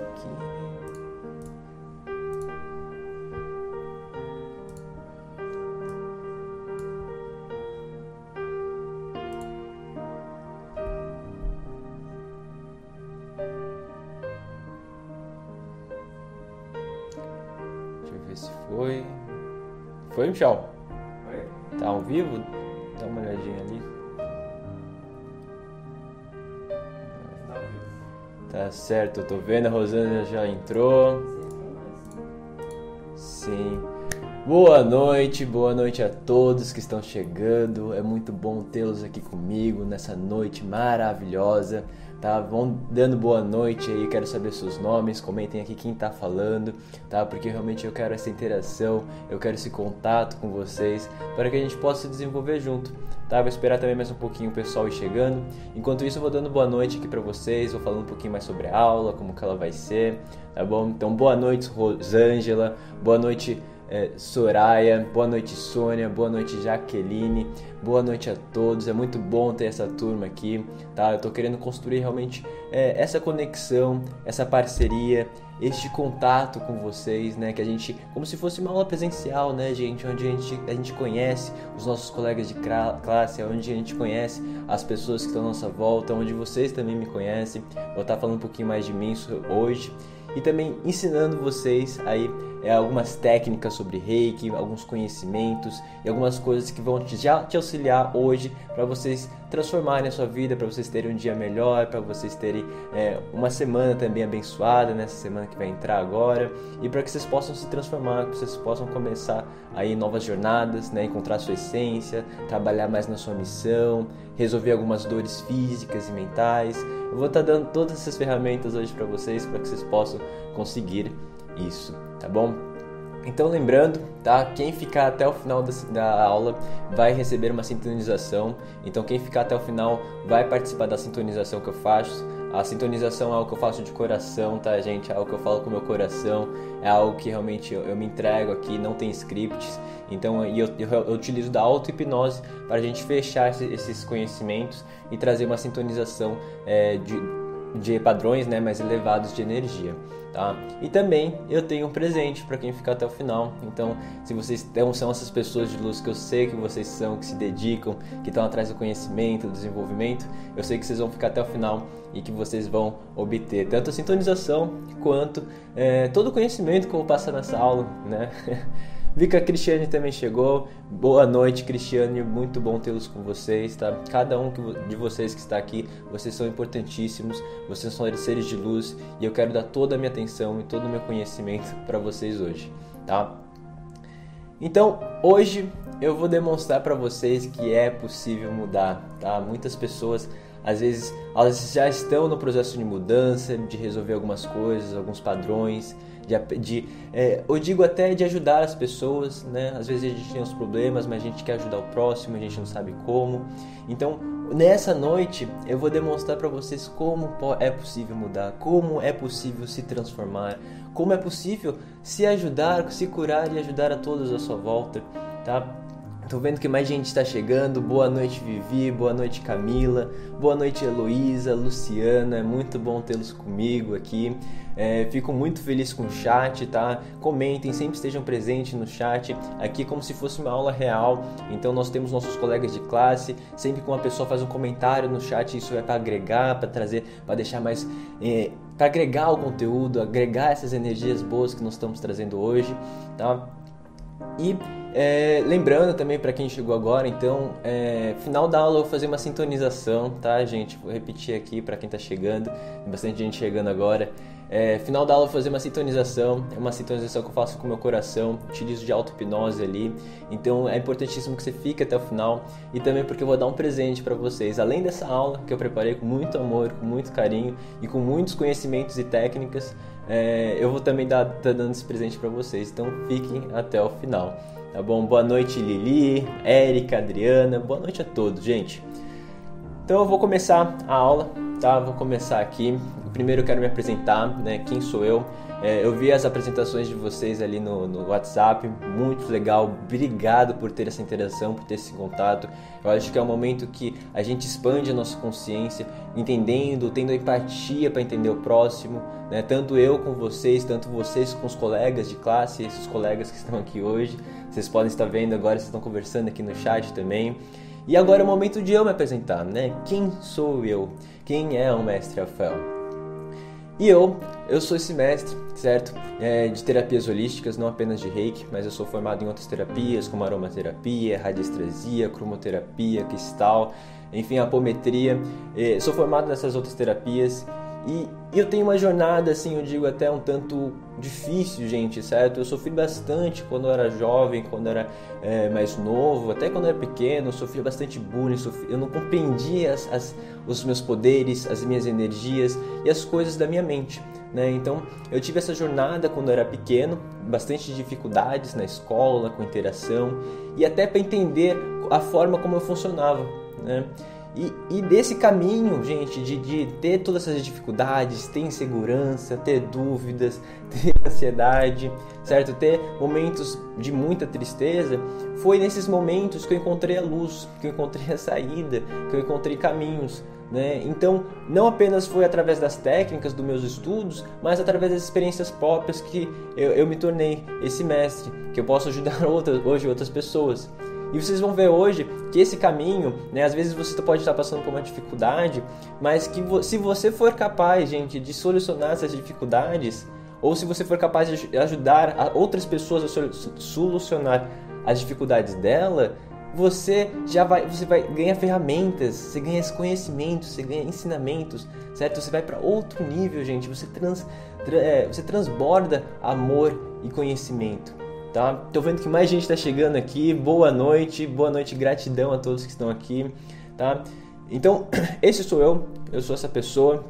Deixa eu ver se foi. Foi, Michel? Oi? Tá ao vivo? Certo, eu tô vendo, a Rosana já entrou. Sim. Boa noite, boa noite a todos que estão chegando. É muito bom tê-los aqui comigo nessa noite maravilhosa. Tá? Vão dando boa noite aí, quero saber seus nomes, comentem aqui quem tá falando, tá? Porque realmente eu quero essa interação, eu quero esse contato com vocês para que a gente possa se desenvolver junto, tá? Vou esperar também mais um pouquinho o pessoal ir chegando. Enquanto isso, eu vou dando boa noite aqui para vocês, vou falando um pouquinho mais sobre a aula, como que ela vai ser, tá bom? Então, boa noite, Rosângela, boa noite, é, Soraya, boa noite Sônia, boa noite Jaqueline, boa noite a todos. É muito bom ter essa turma aqui, tá? Eu tô querendo construir realmente é, essa conexão, essa parceria, este contato com vocês, né? Que a gente, como se fosse uma aula presencial, né, gente? Onde a gente, a gente conhece os nossos colegas de classe, onde a gente conhece as pessoas que estão à nossa volta, onde vocês também me conhecem. Vou estar falando um pouquinho mais de mim hoje e também ensinando vocês aí é, algumas técnicas sobre reiki, alguns conhecimentos e algumas coisas que vão te, já te auxiliar hoje para vocês transformarem a sua vida, para vocês terem um dia melhor, para vocês terem é, uma semana também abençoada nessa semana que vai entrar agora e para que vocês possam se transformar, que vocês possam começar aí novas jornadas, né, encontrar sua essência, trabalhar mais na sua missão, resolver algumas dores físicas e mentais. Eu vou estar dando todas essas ferramentas hoje para vocês para que vocês possam conseguir isso, tá bom? Então lembrando, tá? Quem ficar até o final da, da, aula vai receber uma sintonização. Então quem ficar até o final vai participar da sintonização que eu faço. A sintonização é algo que eu faço de coração, tá, gente? É algo que eu falo com o meu coração. É algo que realmente eu, eu me entrego aqui, não tem scripts. Então eu, eu, eu utilizo da auto-hipnose para a gente fechar esses conhecimentos e trazer uma sintonização é, de, de padrões né, mais elevados de energia. Tá? E também eu tenho um presente para quem ficar até o final. Então, se vocês são essas pessoas de luz que eu sei que vocês são, que se dedicam, que estão atrás do conhecimento, do desenvolvimento, eu sei que vocês vão ficar até o final e que vocês vão obter tanto a sintonização quanto é, todo o conhecimento que eu vou passar nessa aula, né? Vi que a Cristiane também chegou. Boa noite, Cristiane. Muito bom tê-los com vocês, tá? Cada um de vocês que está aqui, vocês são importantíssimos. Vocês são seres de luz e eu quero dar toda a minha atenção e todo o meu conhecimento para vocês hoje, tá? Então, hoje eu vou demonstrar para vocês que é possível mudar, tá? Muitas pessoas às vezes elas já estão no processo de mudança, de resolver algumas coisas, alguns padrões, de, de é, eu digo até de ajudar as pessoas, né? Às vezes a gente tem os problemas, mas a gente quer ajudar o próximo, a gente não sabe como. Então, nessa noite eu vou demonstrar para vocês como é possível mudar, como é possível se transformar, como é possível se ajudar, se curar e ajudar a todos à sua volta, tá? Tô vendo que mais gente está chegando. Boa noite, Vivi. Boa noite, Camila. Boa noite, Heloísa, Luciana. É muito bom tê-los comigo aqui. É, fico muito feliz com o chat, tá? Comentem, sempre estejam presentes no chat. Aqui é como se fosse uma aula real. Então nós temos nossos colegas de classe. Sempre que uma pessoa faz um comentário no chat, isso é para agregar, para trazer, para deixar mais é, para agregar o conteúdo, agregar essas energias boas que nós estamos trazendo hoje, tá? E é, lembrando também para quem chegou agora, então, é, final da aula eu vou fazer uma sintonização, tá, gente? Vou repetir aqui para quem está chegando, tem bastante gente chegando agora. É, final da aula eu vou fazer uma sintonização, é uma sintonização que eu faço com o meu coração, utilizo de auto-hipnose ali, então é importantíssimo que você fique até o final e também porque eu vou dar um presente para vocês, além dessa aula que eu preparei com muito amor, com muito carinho e com muitos conhecimentos e técnicas, é, eu vou também dar tá dando esse presente para vocês, então fiquem até o final. Tá bom? Boa noite, Lili, Érica, Adriana. Boa noite a todos, gente. Então eu vou começar a aula, tá? Vou começar aqui. Primeiro eu quero me apresentar, né? Quem sou eu? É, eu vi as apresentações de vocês ali no, no, WhatsApp, muito legal. Obrigado por ter essa interação, por ter esse contato. Eu acho que é um momento que a gente expande a nossa consciência, entendendo, tendo empatia para entender o próximo, né? Tanto eu com vocês, tanto vocês com os colegas de classe, esses colegas que estão aqui hoje. Vocês podem estar vendo agora, vocês estão conversando aqui no chat também. E agora é o momento de eu me apresentar, né? Quem sou eu? Quem é o mestre Rafael? E eu, eu sou esse mestre, certo? É, de terapias holísticas, não apenas de reiki, mas eu sou formado em outras terapias, como aromaterapia, radiestesia, cromoterapia, cristal, enfim, apometria. É, sou formado nessas outras terapias e, eu tenho uma jornada, assim, eu digo até um tanto difícil, gente, certo? Eu sofri bastante quando eu era jovem, quando eu era é, mais novo, até quando eu era pequeno, eu sofria bastante bullying, sofri, eu não compreendia as, as, os meus poderes, as minhas energias e as coisas da minha mente. Né? Então, eu tive essa jornada quando eu era pequeno, bastante dificuldades na escola, com interação e até para entender a forma como eu funcionava. Né? E, e desse caminho, gente, de, de ter todas essas dificuldades, ter insegurança, ter dúvidas, ter ansiedade, certo? Ter momentos de muita tristeza, foi nesses momentos que eu encontrei a luz, que eu encontrei a saída, que eu encontrei caminhos. Né? Então, não apenas foi através das técnicas dos meus estudos, mas através das experiências próprias que eu, eu me tornei esse mestre, que eu posso ajudar outras, hoje outras pessoas. E vocês vão ver hoje que esse caminho, né, às vezes você pode estar passando por uma dificuldade, mas que se você for capaz, gente, de solucionar essas dificuldades, ou se você for capaz de ajudar outras pessoas a solucionar as dificuldades dela, você já vai, você vai ganhar ferramentas, você ganha conhecimentos, você ganha ensinamentos, certo? Você vai para outro nível, gente. Você trans, tra, é, você transborda amor e conhecimento tá? Tô vendo que mais gente está chegando aqui. Boa noite, boa noite, gratidão a todos que estão aqui, tá? Então, esse sou eu, eu sou essa pessoa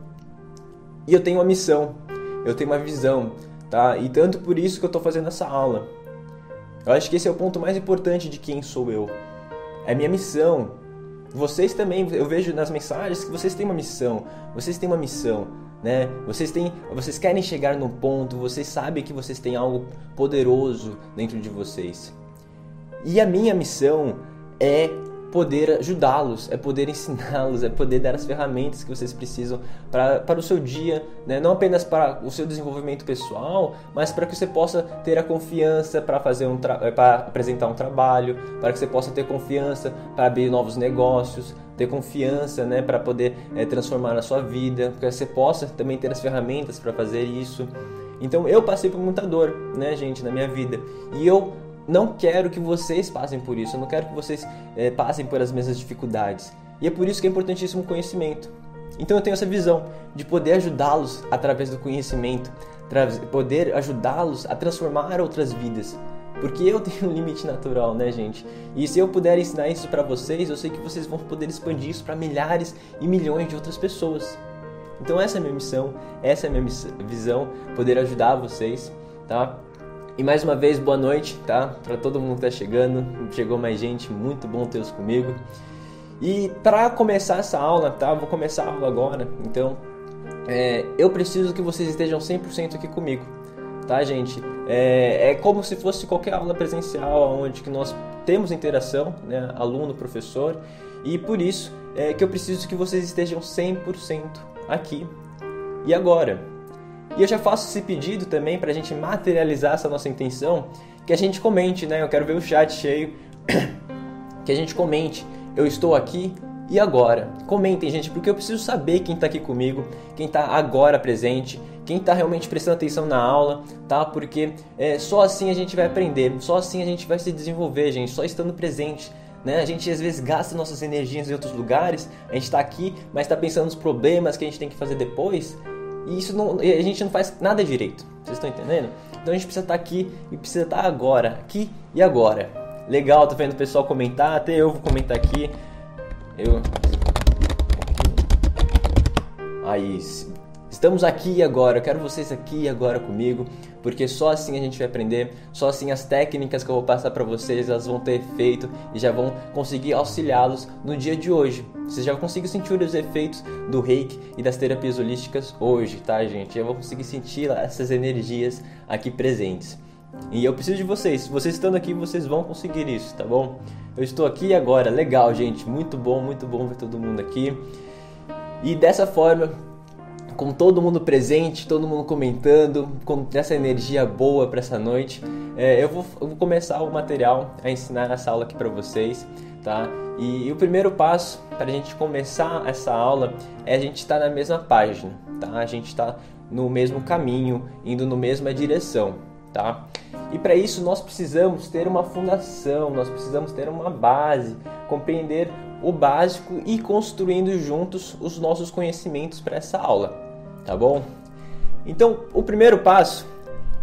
e eu tenho uma missão, eu tenho uma visão, tá? E tanto por isso que eu estou fazendo essa aula. Eu acho que esse é o ponto mais importante de quem sou eu. É minha missão. Vocês também, eu vejo nas mensagens que vocês têm uma missão. Vocês têm uma missão né? Vocês têm, vocês querem chegar num ponto, vocês sabem que vocês têm algo poderoso dentro de vocês. E a minha missão é poder ajudá-los, é poder ensiná-los, é poder dar as ferramentas que vocês precisam para, para o seu dia, né? não apenas para o seu desenvolvimento pessoal, mas para que você possa ter a confiança para fazer um para apresentar um trabalho, para que você possa ter confiança para abrir novos negócios, ter confiança, né, para poder é, transformar a sua vida, para que você possa também ter as ferramentas para fazer isso. Então eu passei por muita dor, né, gente, na minha vida. E eu não quero que vocês passem por isso. Eu não quero que vocês é, passem por as mesmas dificuldades. E é por isso que é importantíssimo o conhecimento. Então eu tenho essa visão de poder ajudá-los através do conhecimento, poder ajudá-los a transformar outras vidas. Porque eu tenho um limite natural, né, gente? E se eu puder ensinar isso para vocês, eu sei que vocês vão poder expandir isso para milhares e milhões de outras pessoas. Então essa é a minha missão, essa é a minha visão, poder ajudar vocês, tá? E mais uma vez, boa noite, tá? Para todo mundo que tá chegando, chegou mais gente, muito bom tê-los comigo. E para começar essa aula, tá? Vou começar a aula agora, então é, eu preciso que vocês estejam 100% aqui comigo tá, gente? É, é como se fosse qualquer aula presencial, onde que nós temos interação, né, aluno, professor, e por isso é que eu preciso que vocês estejam 100% aqui e agora. E eu já faço esse pedido também para a gente materializar essa nossa intenção, que a gente comente, né? Eu quero ver o chat cheio, que a gente comente. Eu estou aqui e agora? Comentem, gente, porque eu preciso saber quem está aqui comigo, quem está agora presente, quem está realmente prestando atenção na aula, tá? Porque é, só assim a gente vai aprender, só assim a gente vai se desenvolver, gente, só estando presente. Né? A gente às vezes gasta nossas energias em outros lugares, a gente está aqui, mas está pensando nos problemas que a gente tem que fazer depois, e isso não, a gente não faz nada direito. Vocês estão entendendo? Então a gente precisa estar tá aqui e precisa estar tá agora, aqui e agora. Legal, tô vendo o pessoal comentar, até eu vou comentar aqui. Eu. Aí, Estamos aqui e agora, eu quero vocês aqui e agora comigo, porque só assim a gente vai aprender, só assim as técnicas que eu vou passar para vocês, elas vão ter efeito e já vão conseguir auxiliá-los no dia de hoje. Vocês já conseguem sentir os efeitos do reiki e das terapias holísticas hoje, tá, gente? Eu vou conseguir sentir essas energias aqui presentes. E eu preciso de vocês. Vocês estando aqui, vocês vão conseguir isso, tá bom? Eu estou aqui agora. Legal, gente. Muito bom, muito bom ver todo mundo aqui. E dessa forma, com todo mundo presente, todo mundo comentando, com essa energia boa para essa noite, é, eu, vou, eu, vou, começar o material a ensinar essa aula aqui para vocês, tá? E, e, o primeiro passo para a gente começar essa aula é a gente estar tá na mesma página, tá? A gente está no mesmo caminho, indo na mesma direção, tá? E para isso nós precisamos ter uma fundação, nós precisamos ter uma base, compreender o básico e construindo juntos os nossos conhecimentos para essa aula tá bom? Então, o primeiro passo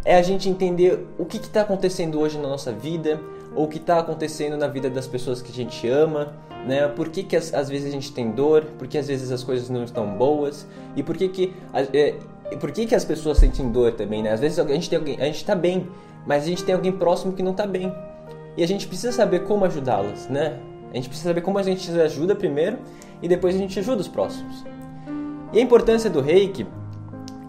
é a gente entender o que está acontecendo hoje na nossa vida, ou o que está acontecendo na vida das pessoas que a gente ama, né? Por que, que às, às, vezes a gente tem dor, por que às vezes as coisas não estão boas, e por que que, é, por que, que as pessoas sentem dor também, né? Às vezes a gente, tem alguém, a gente está bem, mas a gente tem alguém próximo que não está bem. E a gente precisa saber como ajudá-las, né? A gente precisa saber como a gente ajuda primeiro e depois a gente ajuda os próximos. E a importância do reiki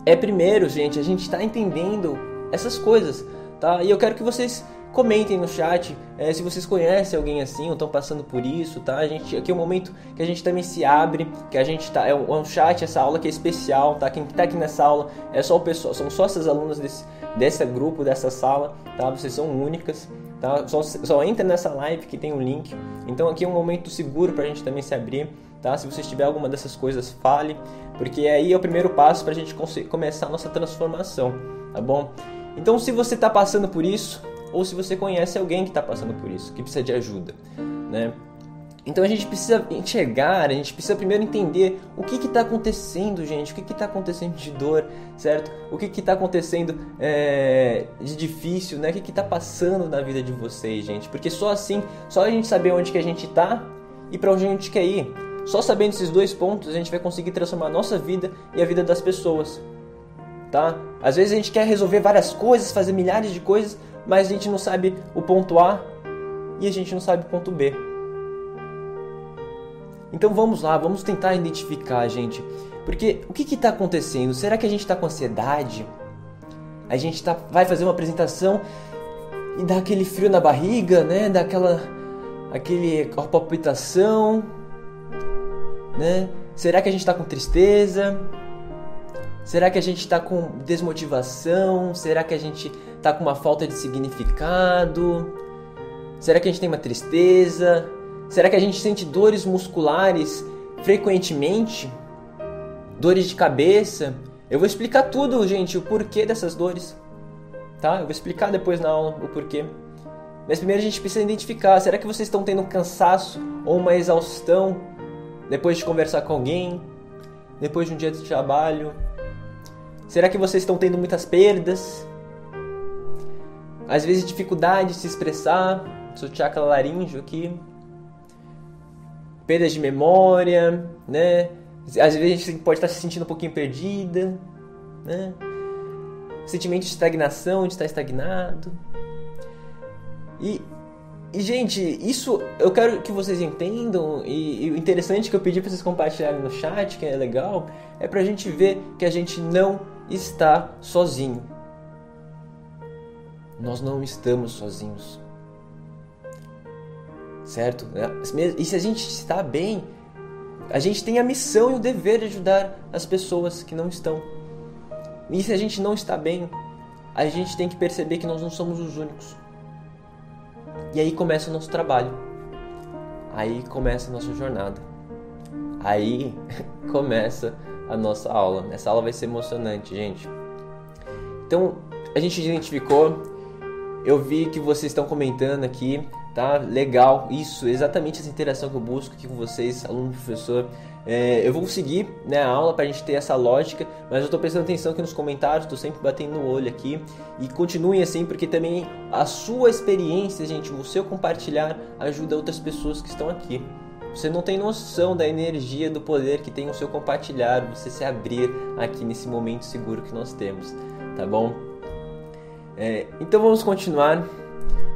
é primeiro, gente, a gente está entendendo essas coisas, tá? E eu quero que vocês comentem no chat é, se vocês conhecem alguém assim ou estão passando por isso, tá? A gente, aqui é o momento que a gente também se abre, que a gente tá. É um, é um chat, essa aula que é especial, tá? Quem está aqui nessa aula é só o pessoal, são só essas alunas desse, desse grupo, dessa sala, tá? Vocês são únicas, tá? Só, só entra nessa live que tem o um link. Então aqui é um momento seguro para a gente também se abrir tá? Se você tiver alguma dessas coisas, fale, porque aí é o primeiro passo para a gente começar a nossa transformação, tá bom? Então, se você está passando por isso, ou se você conhece alguém que está passando por isso, que precisa de ajuda, né? Então a gente precisa enxergar, a gente precisa primeiro entender o que está acontecendo, gente, o que está acontecendo de dor, certo? O que está acontecendo é, de difícil, né? O que está passando na vida de vocês, gente? Porque só assim, só a gente saber onde que a gente está e para onde a gente quer ir, só sabendo esses dois pontos, a gente vai conseguir transformar a nossa vida e a vida das pessoas. Tá? Às vezes a gente quer resolver várias coisas, fazer milhares de coisas, mas a gente não sabe o ponto A e a gente não sabe o ponto B. Então vamos lá, vamos tentar identificar, gente. Porque o que está acontecendo? Será que a gente está com ansiedade? A gente tá, vai fazer uma apresentação e dá aquele frio na barriga, né? Dá aquela, aquele, palpitação né? Será que a gente está com tristeza? Será que a gente está com desmotivação? Será que a gente está com uma falta de significado? Será que a gente tem uma tristeza? Será que a gente sente dores musculares frequentemente? Dores de cabeça? Eu vou explicar tudo, gente, o porquê dessas dores. Tá? Eu vou explicar depois na aula o porquê. Mas primeiro a gente precisa identificar: será que vocês estão tendo um cansaço ou uma exaustão depois de conversar com alguém, depois de um dia de trabalho? Será que vocês estão tendo muitas perdas? Às vezes dificuldade de se expressar, seu chakra laríngeo aqui. Perdas de memória, né? Às vezes a gente pode estar se sentindo um pouquinho perdida, né? Sentimento de estagnação, de estar estagnado. E e, gente, isso eu quero que vocês entendam. E, o interessante que eu pedi para vocês compartilharem no chat, que é legal, é pra gente ver que a gente não está sozinho. Nós não estamos sozinhos. Certo? E se a gente está bem, a gente tem a missão e o dever de ajudar as pessoas que não estão. E se a gente não está bem, a gente tem que perceber que nós não somos os únicos. E aí começa o nosso trabalho. Aí começa a nossa jornada. Aí começa a nossa aula. Essa aula vai ser emocionante, gente. Então, a gente identificou, eu vi que vocês estão comentando aqui, tá? Legal, isso, exatamente essa interação que eu busco aqui com vocês, aluno professor. É, eu vou seguir né, a aula para a gente ter essa lógica, mas eu estou prestando atenção aqui nos comentários, estou sempre batendo no olho aqui. E continuem assim, porque também a sua experiência, gente, o seu compartilhar ajuda outras pessoas que estão aqui, Você não tem noção da energia, do poder que tem o seu compartilhar, você se abrir aqui nesse momento seguro que nós temos, tá bom? É, então vamos continuar,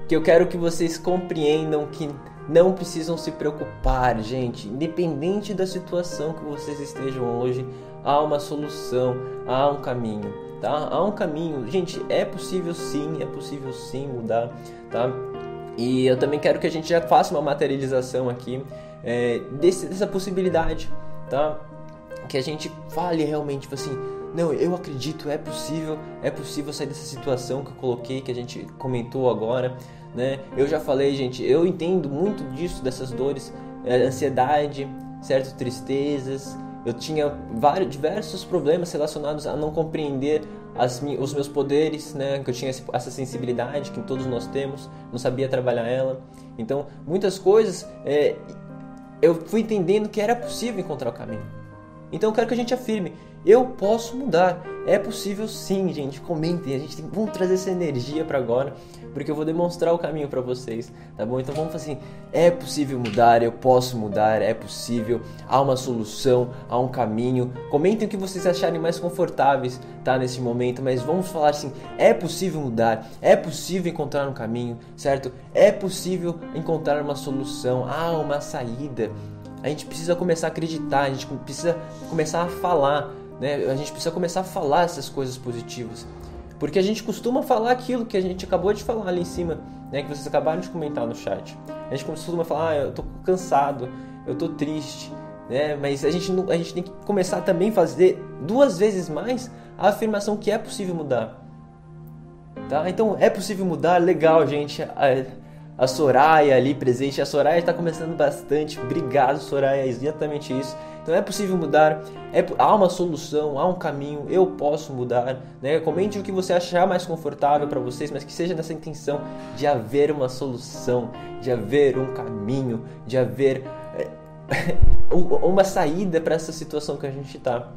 que eu quero que vocês compreendam que não precisam se preocupar, gente. Independente da situação que vocês estejam hoje, há uma solução, há um caminho, tá? Há um caminho. Gente, é possível sim, é possível sim mudar, tá? E eu também quero que a gente já faça uma materialização aqui é, desse, dessa possibilidade, tá? Que a gente fale realmente, tipo assim, não, eu acredito, é possível, é possível sair dessa situação que eu coloquei, que a gente comentou agora, né? Eu já falei, gente, eu entendo muito disso, dessas dores, é, ansiedade, certo? Tristezas. Eu tinha vários, diversos problemas relacionados a não compreender as, os meus poderes, né? Que eu tinha essa sensibilidade que todos nós temos, não sabia trabalhar ela. Então, muitas coisas é, eu fui entendendo que era possível encontrar o caminho. Então, eu quero que a gente afirme: eu posso mudar. É possível sim, gente. Comentem. A gente tem... vamos trazer essa energia para agora, porque eu vou demonstrar o caminho para vocês, tá bom? Então vamos assim, é possível mudar, eu posso mudar, é possível. Há uma solução, há um caminho. Comentem o que vocês acharem mais confortáveis, tá nesse momento, mas vamos falar assim, é possível mudar, é possível encontrar um caminho, certo? É possível encontrar uma solução, há uma saída. A gente precisa começar a acreditar, a gente precisa começar a falar né? A gente precisa começar a falar essas coisas positivas. Porque a gente costuma falar aquilo que a gente acabou de falar ali em cima, né? Que vocês acabaram de comentar no chat. A gente costuma falar, ah, eu tô cansado, eu tô triste, né? Mas a gente, a gente tem que começar também a fazer duas vezes mais a afirmação que é possível mudar. Tá? Então é possível mudar, legal, gente. A, Soraya ali presente, a Soraya está começando bastante. Obrigado, Soraya, é exatamente isso. Então é possível mudar, é, há uma solução, há um caminho, eu posso mudar. Né? Comente o que você achar mais confortável para vocês, mas que seja nessa intenção de haver uma solução, de haver um caminho, de haver é, uma saída para essa situação que a gente está.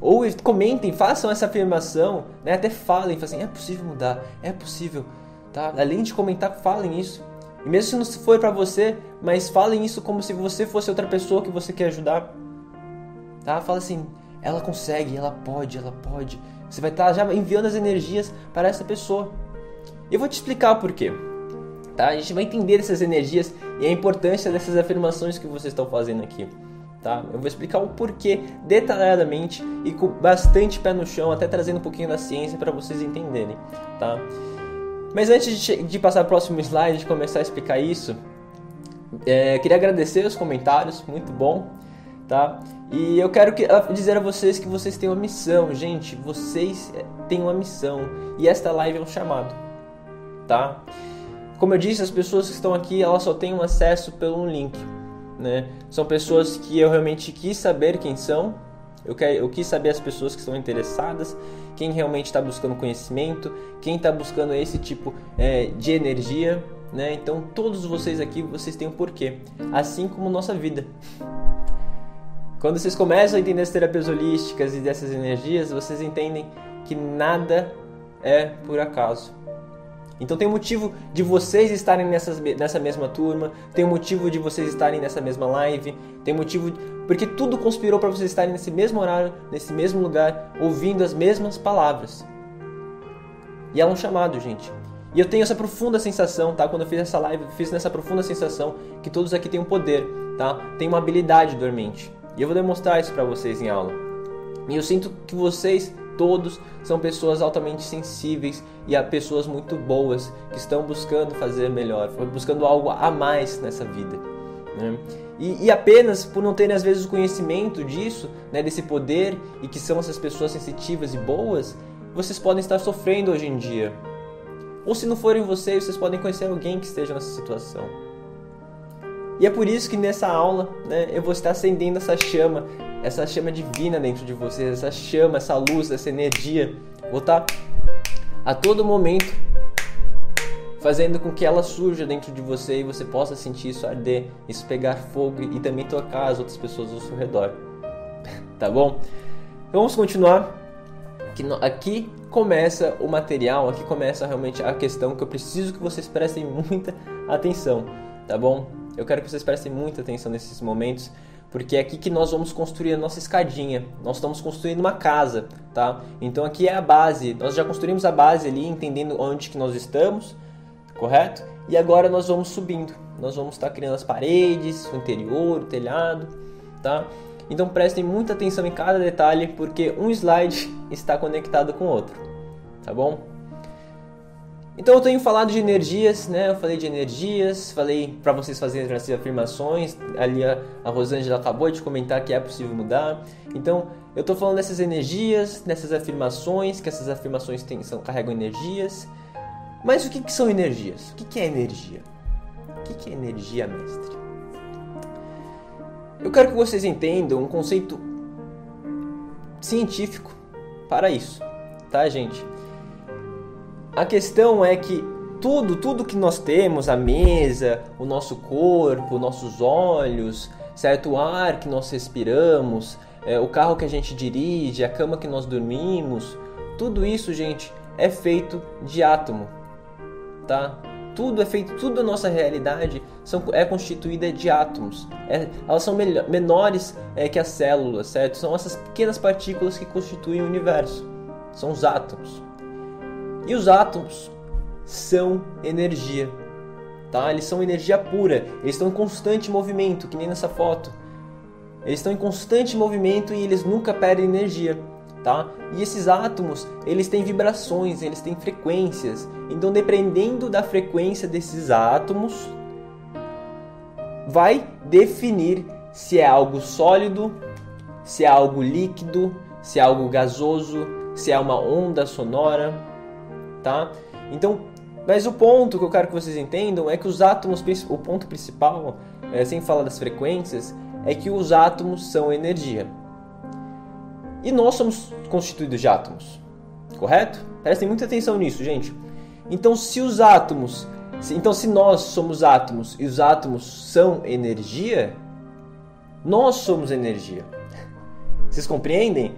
Ou comentem, façam essa afirmação, né? até falem, assim, é possível mudar, é possível. Tá? Além de comentar, falem isso. E mesmo se não for para você, mas falem isso como se você fosse outra pessoa que você quer ajudar. Tá? Fala assim, ela consegue, ela pode, ela pode. Você vai estar tá já enviando as energias para essa pessoa. Eu vou te explicar o porquê. Tá? A gente vai entender essas energias e a importância dessas afirmações que vocês estão fazendo aqui. Tá? Eu vou explicar o porquê detalhadamente e com bastante pé no chão, até trazendo um pouquinho da ciência para vocês entenderem. Tá? Mas antes de, de passar para o próximo slide, de começar a explicar isso, é, queria agradecer os comentários, muito bom tá? E eu quero que, dizer a vocês que vocês têm uma missão, gente. Vocês eh, têm uma missão e esta live é um chamado, tá? Como eu disse, as pessoas que estão aqui elas só têm um acesso pelo link, né? São pessoas que eu realmente quis saber quem são. Eu, quer, eu quis saber as pessoas que estão interessadas, quem realmente está buscando conhecimento, quem está buscando esse tipo é, de energia, né? Então todos vocês aqui vocês têm um porquê, assim como nossa vida. Quando vocês começam a entender as terapias holísticas e dessas energias, vocês entendem que nada é por acaso. Então tem motivo de vocês estarem nessas, nessa mesma turma, tem motivo de vocês estarem nessa mesma live, tem motivo porque tudo conspirou para vocês estarem nesse mesmo horário, nesse mesmo lugar, ouvindo as mesmas palavras. E é um chamado, gente. E eu tenho essa profunda sensação, tá? Quando eu fiz essa live, eu fiz nessa profunda sensação que todos aqui têm um poder, tá? Tem uma habilidade dormente. E eu vou demonstrar isso para vocês em aula. E eu sinto que vocês todos são pessoas altamente sensíveis e há pessoas muito boas que estão buscando fazer melhor, buscando algo a mais nessa vida. Né? E, e, apenas por não terem às vezes o conhecimento disso, né, desse poder e que são essas pessoas sensitivas e boas, vocês podem estar sofrendo hoje em dia. Ou se não forem vocês, vocês podem conhecer alguém que esteja nessa situação. E é por isso que nessa aula né, eu vou estar acendendo essa chama, essa chama divina dentro de vocês, essa chama, essa luz, essa energia. Vou estar a todo momento fazendo com que ela surja dentro de você e você possa sentir isso arder, isso pegar fogo e também tocar as outras pessoas ao seu redor. tá bom? Então vamos continuar. Aqui começa o material, aqui começa realmente a questão que eu preciso que vocês prestem muita atenção, tá bom? Eu quero que vocês prestem muita atenção nesses momentos, porque é aqui que nós vamos construir a nossa escadinha. Nós estamos construindo uma casa, tá? Então aqui é a base. Nós já construímos a base ali, entendendo onde que nós estamos, correto? E agora nós vamos subindo. Nós vamos estar criando as paredes, o interior, o telhado, tá? Então prestem muita atenção em cada detalhe, porque um slide está conectado com o outro, tá bom? Então eu tenho falado de energias, né? Eu falei de energias, falei para vocês fazerem essas afirmações. Ali a, a Rosângela acabou de comentar que é possível mudar. Então eu estou falando dessas energias, dessas afirmações, que essas afirmações têm, são, carregam energias. Mas o que, que são energias? O que, que é energia? O que, que é energia, mestre? Eu quero que vocês entendam um conceito científico para isso, tá, gente? A questão é que tudo, tudo que nós temos, a mesa, o nosso corpo, nossos olhos, certo? O ar que nós respiramos, é, o carro que a gente dirige, a cama que nós dormimos, tudo isso, gente, é feito de átomo, tá? Tudo é feito, tudo a nossa realidade são, é constituída de átomos. É, elas são menores é, que as células, certo? São essas pequenas partículas que constituem o universo. São os átomos. E os átomos são energia, tá? Eles são energia pura, eles estão em constante movimento, que nem nessa foto. Eles estão em constante movimento e eles nunca perdem energia, tá? E esses átomos, eles têm vibrações, eles têm frequências. Então, dependendo da frequência desses átomos, vai definir se é algo sólido, se é algo líquido, se é algo gasoso, se é uma onda sonora tá? Então, mas o ponto que eu quero que vocês entendam é que os átomos, o ponto principal, é, sem falar das frequências, é que os átomos são energia. E nós somos constituídos de átomos, correto? Prestem muita atenção nisso, gente. Então, se os átomos, então se nós somos átomos e os átomos são energia, nós somos energia. Vocês compreendem?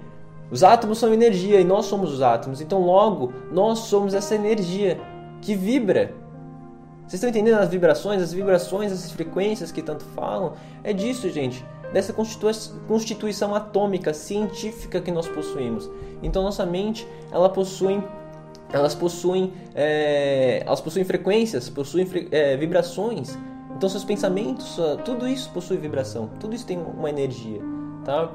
Os átomos são energia e nós somos os átomos. Então, logo, nós somos essa energia que vibra. Vocês estão entendendo as vibrações, as vibrações, essas frequências que tanto falam? É disso, gente. Dessa constituição atômica científica que nós possuímos. Então, nossa mente, ela possui elas possuem, é, elas possuem frequências, possuem é, vibrações. Então seus pensamentos, tudo isso possui vibração, tudo isso tem uma energia, tá?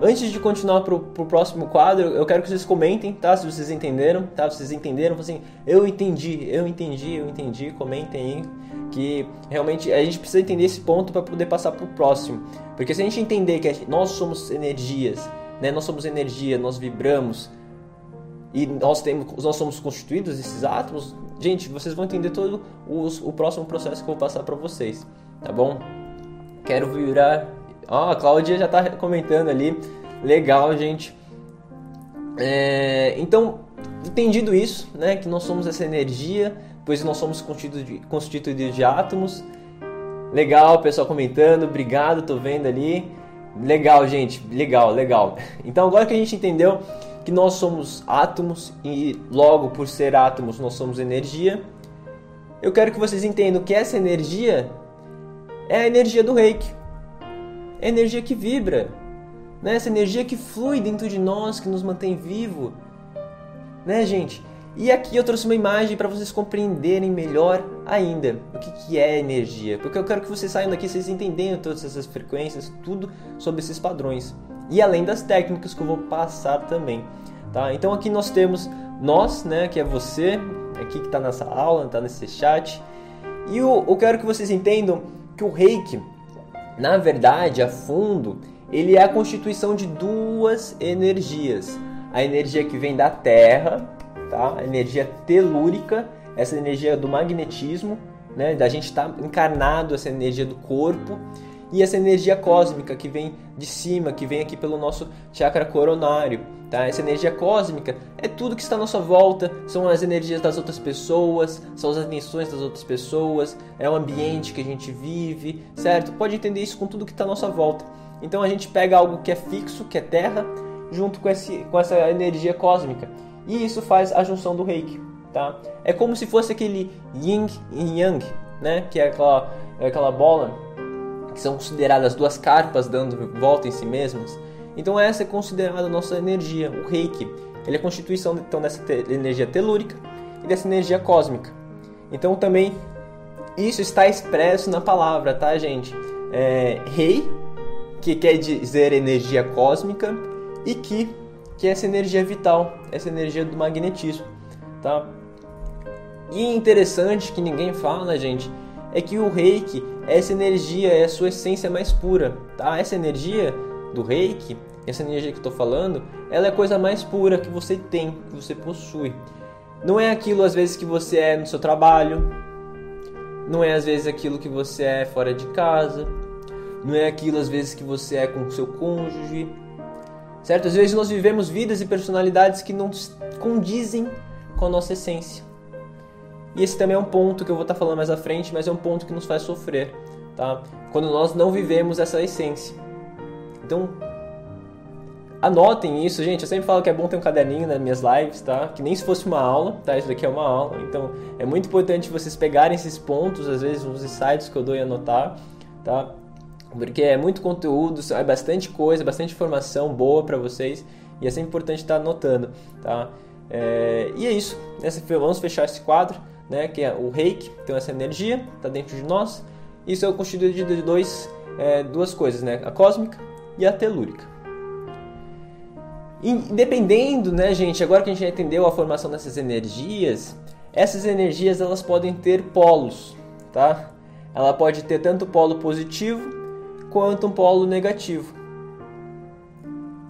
Antes de continuar pro, pro próximo quadro, eu quero que vocês comentem, tá? Se vocês entenderam, tá? Se vocês entenderam, assim, eu entendi, eu entendi, eu entendi, comentem aí. Que realmente a gente precisa entender esse ponto para poder passar pro próximo. Porque se a gente entender que gente, nós somos energias, né? Nós somos energia, nós vibramos e nós temos, nós somos constituídos desses átomos, gente, vocês vão entender todo o, o próximo processo que eu vou passar para vocês, tá bom? Quero virar Ó, a Cláudia já tá comentando ali. Legal, gente. É, então, entendido isso, né, que nós somos essa energia, pois nós somos constituídos de, constituídos de átomos. Legal, pessoal comentando, obrigado, tô vendo ali. Legal, gente, legal, legal. Então, agora que a gente entendeu que nós somos átomos e logo por ser átomos nós somos energia, eu quero que vocês entendam que essa energia é a energia do reiki é energia que vibra, né? essa energia que flui dentro de nós, que nos mantém vivo, né, gente? E aqui eu trouxe uma imagem para vocês compreenderem melhor ainda o que, que é energia, porque eu quero que vocês saiam daqui vocês entendendo todas essas frequências, tudo sobre esses padrões e além das técnicas que eu vou passar também, tá? Então aqui nós temos nós, né, que é você, aqui que está nessa aula, está nesse chat, e eu, eu quero que vocês entendam que o Reiki na verdade, a fundo, ele é a constituição de duas energias. A energia que vem da Terra, tá? a energia telúrica, essa energia do magnetismo, né? da gente estar tá encarnado, essa energia do corpo, e essa energia cósmica que vem de cima, que vem aqui pelo nosso chakra coronário. Tá? Essa energia cósmica é tudo que está à nossa volta, são as energias das outras pessoas, são as atenções das outras pessoas, é o ambiente que a gente vive, certo? Pode entender isso com tudo que está à nossa volta. Então a gente pega algo que é fixo, que é terra, junto com, esse, com essa energia cósmica. E isso faz a junção do reiki. Tá? É como se fosse aquele yin e yang, né? que é aquela é aquela bola que são consideradas duas carpas dando volta em si mesmas. Então essa é considerada a nossa energia, o reiki. Ele é a constituição então dessa energia telúrica e dessa energia cósmica. Então também isso está expresso na palavra, tá, gente? É, rei, que quer dizer energia cósmica, e Ki, que é essa energia vital, essa energia do magnetismo, tá? E interessante que ninguém fala, gente, é que o reiki, essa energia é a sua essência mais pura, tá? Essa energia do reiki, essa energia que eu estou falando, ela é a coisa mais pura que você tem, que você possui. Não é aquilo às vezes que você é no seu trabalho, não é às vezes aquilo que você é fora de casa, não é aquilo às vezes que você é com o seu cônjuge, certo? Às vezes nós vivemos vidas e personalidades que não condizem com a nossa essência. E esse também é um ponto que eu vou estar falando mais à frente, mas é um ponto que nos faz sofrer, tá? Quando nós não vivemos essa essência. Então, anotem isso, gente. Eu sempre falo que é bom ter um caderninho nas minhas lives, tá? Que nem se fosse uma aula, tá? Isso daqui é uma aula. Então, é muito importante vocês pegarem esses pontos, às vezes os insights que eu dou e anotar, tá? Porque é muito conteúdo, é bastante coisa, bastante informação boa para vocês e é sempre importante estar anotando, tá? É, e é isso. Vamos fechar esse quadro, né? Que é o reiki, então essa energia está dentro de nós. Isso é constituído de dois, é, duas coisas, né? A cósmica e a telúrica. E, dependendo, né, gente? Agora que a gente já entendeu a formação dessas energias, essas energias elas podem ter polos, tá? Ela pode ter tanto polo positivo quanto um polo negativo.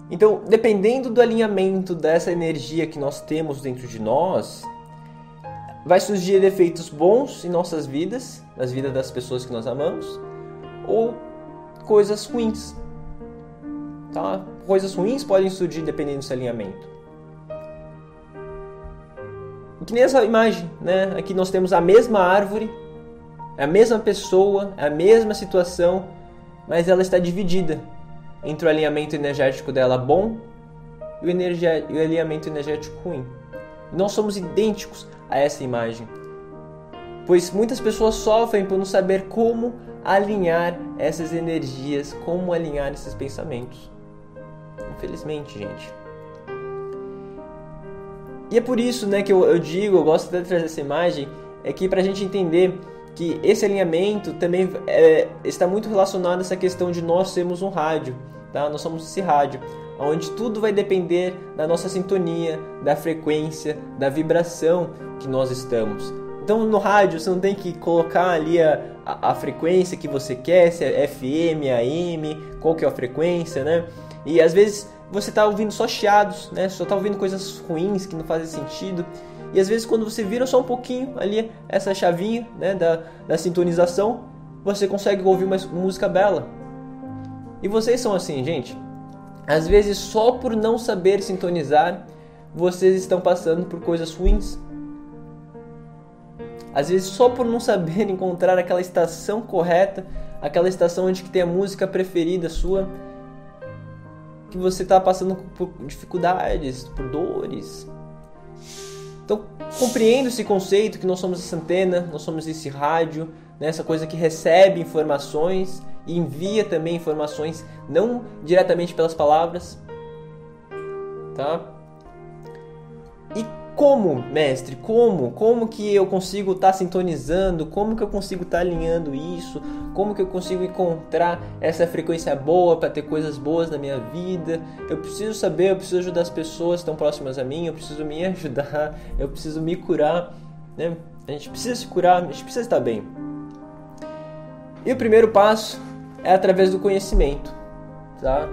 Então, dependendo do alinhamento dessa energia que nós temos dentro de nós, vai surgir efeitos bons em nossas vidas, nas vidas das pessoas que nós amamos, ou coisas ruins. Tá? Coisas ruins podem surgir dependendo desse alinhamento. Que nem essa imagem, né? Aqui nós temos a mesma árvore, a mesma pessoa, a mesma situação, mas ela está dividida entre o alinhamento energético dela bom e o, e o alinhamento energético ruim. Nós somos idênticos a essa imagem, pois muitas pessoas sofrem por não saber como alinhar essas energias, como alinhar esses pensamentos. Infelizmente, gente. E é por isso né, que eu, eu digo, eu gosto de trazer essa imagem, é que para a gente entender que esse alinhamento também é, está muito relacionado a essa questão de nós sermos um rádio, tá? Nós somos esse rádio, onde tudo vai depender da nossa sintonia, da frequência, da vibração que nós estamos. Então no rádio você não tem que colocar ali a, a, a frequência que você quer, se é FM, AM, qual que é a frequência, né? E às vezes você está ouvindo só chiados, né? Só está ouvindo coisas ruins que não fazem sentido. E às vezes quando você vira só um pouquinho ali essa chavinha né, da, da sintonização, você consegue ouvir uma música bela. E vocês são assim, gente. Às vezes só por não saber sintonizar, vocês estão passando por coisas ruins. Às vezes só por não saber encontrar aquela estação correta, aquela estação onde que tem a música preferida sua, que você está passando por dificuldades, por dores, então, compreendo esse conceito que nós somos essa antena, nós somos esse rádio, né, essa coisa que recebe informações e envia também informações, não diretamente pelas palavras, tá? E como, mestre, como? Como que eu consigo estar tá sintonizando? Como que eu consigo estar tá alinhando isso? Como que eu consigo encontrar essa frequência boa para ter coisas boas na minha vida? Eu preciso saber, eu preciso ajudar as pessoas que estão próximas a mim, eu preciso me ajudar, eu preciso me curar, né? A gente precisa se curar, a gente precisa estar bem. E o primeiro passo é através do conhecimento, tá?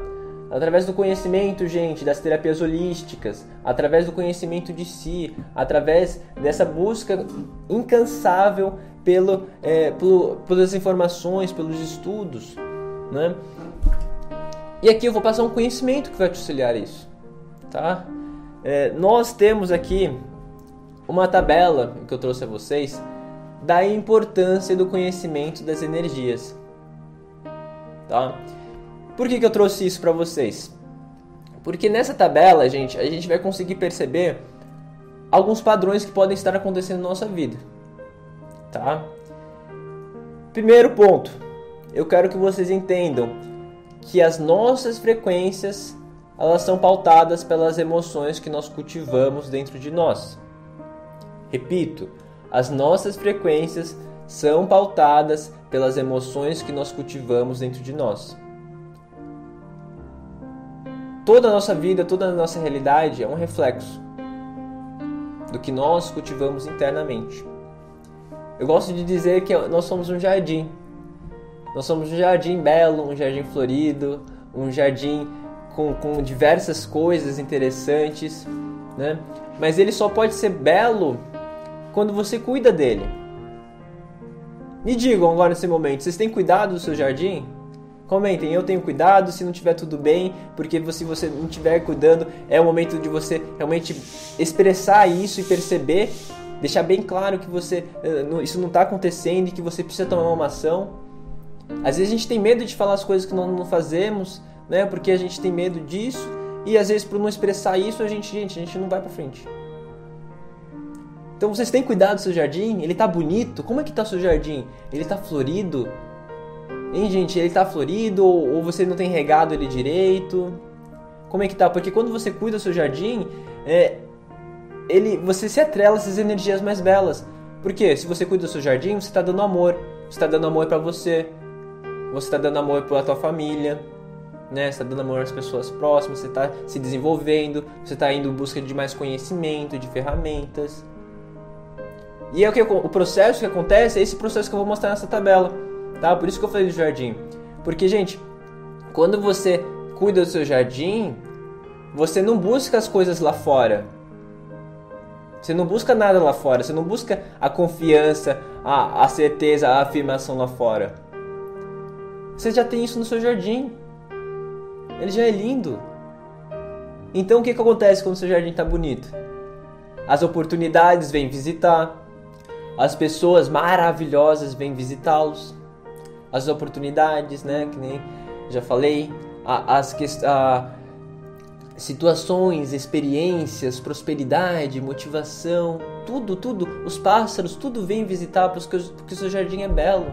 Através do conhecimento, gente, das terapias holísticas, através do conhecimento de si, através dessa busca incansável pelo, é, pelo, pelas informações, pelos estudos, né? E aqui eu vou passar um conhecimento que vai te auxiliar isso, tá? É, nós temos aqui uma tabela que eu trouxe a vocês da importância do conhecimento das energias, tá? Por que, que eu trouxe isso para vocês? Porque nessa tabela, gente, a gente vai conseguir perceber alguns padrões que podem estar acontecendo na nossa vida, tá? primeiro ponto, eu quero que vocês entendam que as nossas frequências elas são pautadas pelas emoções que nós cultivamos dentro de nós. Repito, as nossas frequências são pautadas pelas emoções que nós cultivamos dentro de nós. Toda a nossa vida, toda a nossa realidade é um reflexo do que nós cultivamos internamente. Eu gosto de dizer que nós somos um jardim. Nós somos um jardim belo, um jardim florido, um jardim com, com diversas coisas interessantes, né? Mas ele só pode ser belo quando você cuida dele. Me digam agora nesse momento, vocês têm cuidado do seu jardim? Comentem, eu tenho cuidado, se não tiver tudo bem, porque se você não estiver cuidando, é o momento de você realmente expressar isso e perceber, deixar bem claro que você eh, isso não está acontecendo e que você precisa tomar uma ação. Às vezes a gente tem medo de falar as coisas que não, não fazemos, né? Porque a gente tem medo disso e às vezes por não expressar isso a gente, gente, a gente não vai para frente. Então vocês têm cuidado do seu jardim? Ele tá bonito? Como é que tá o seu jardim? Ele tá florido? Hein, gente? Ele tá florido ou você não tem regado ele direito? Como é que tá? Porque quando você cuida do seu jardim, é, ele, você se atrela a essas energias mais belas. Porque se você cuida do seu jardim, você está dando amor. Você está dando amor para você. Você está dando amor para a tua família né? Você está dando amor às pessoas próximas, você está se desenvolvendo, você está indo em busca de mais conhecimento, de ferramentas. E é o que o processo que acontece é esse processo que eu vou mostrar nessa tabela, tá? Por isso que eu falei do jardim, porque gente, quando você cuida do seu jardim, você não busca as coisas lá fora. Você não busca nada lá fora, você não busca a confiança, a, a certeza, a afirmação lá fora. Você já tem isso no seu jardim. Ele já é lindo. Então o que, que acontece quando o seu jardim está bonito? As oportunidades vêm visitar, as pessoas maravilhosas vêm visitá-los, as oportunidades, né? Que nem já falei, as a, situações, experiências, prosperidade, motivação, tudo, tudo, os pássaros, tudo vem visitar porque, porque o seu jardim é belo.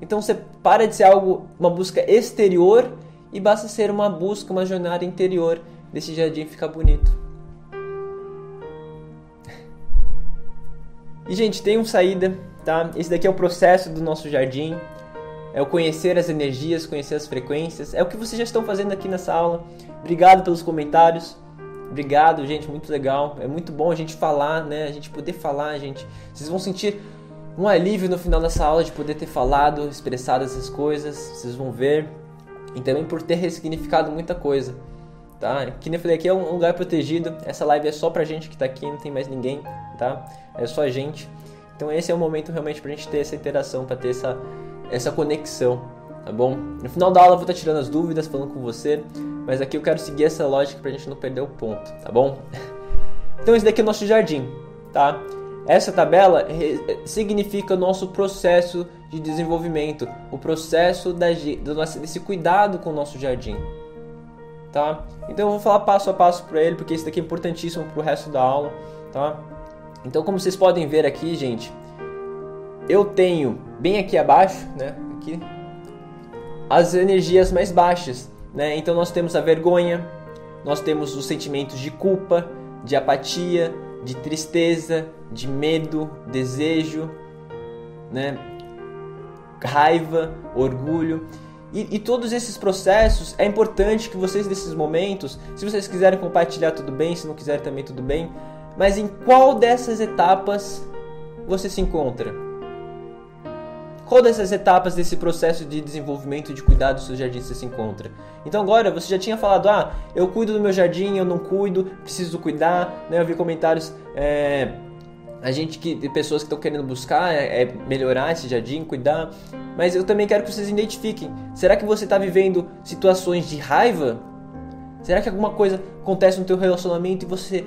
Então você para de ser algo, uma busca exterior e basta ser uma busca, uma jornada interior desse jardim ficar bonito. E gente, tem uma saída, tá? Esse daqui é o processo do nosso jardim. É o conhecer as energias, conhecer as frequências. É o que vocês já estão fazendo aqui nessa aula. Obrigado pelos comentários. Obrigado, gente, muito legal. É muito bom a gente falar, né? A gente poder falar, gente. Vocês vão sentir um alívio no final dessa aula de poder ter falado, expressado essas coisas. Vocês vão ver e também por ter ressignificado muita coisa. Tá? Que nem eu falei, aqui é um lugar protegido. Essa live é só pra gente que tá aqui, não tem mais ninguém, tá? É só a gente. Então esse é o momento realmente pra gente ter essa interação, pra ter essa, essa conexão, tá bom? No final da aula eu vou estar tá tirando as dúvidas, falando com você, mas aqui eu quero seguir essa lógica pra gente não perder o ponto, tá bom? Então esse daqui é o nosso jardim, tá? Essa tabela significa o nosso processo de desenvolvimento, o processo da, do nosso, desse cuidado com o nosso jardim. Tá? Então eu vou falar passo a passo para ele, porque isso daqui é importantíssimo para o resto da aula. Tá? Então, como vocês podem ver aqui, gente, eu tenho bem aqui abaixo, né, aqui, as energias mais baixas. Né? Então, nós temos a vergonha, nós temos os sentimentos de culpa, de apatia, de tristeza, de medo, desejo, né? raiva, orgulho. E, e, todos esses processos, é importante que vocês, nesses momentos, se vocês quiserem compartilhar, tudo bem, se não quiserem também, tudo bem. Mas em qual dessas etapas você se encontra? Qual dessas etapas desse processo de desenvolvimento de cuidado do seu jardim você se encontra? Então agora você já tinha falado, ah, eu cuido do meu jardim, eu não cuido, preciso cuidar, né? Eu vi comentários, é, a gente que pessoas que estão querendo buscar é, é, melhorar esse jardim, cuidar, mas eu também quero que vocês identifiquem. Será que você está vivendo situações de raiva? Será que alguma coisa acontece no teu relacionamento e você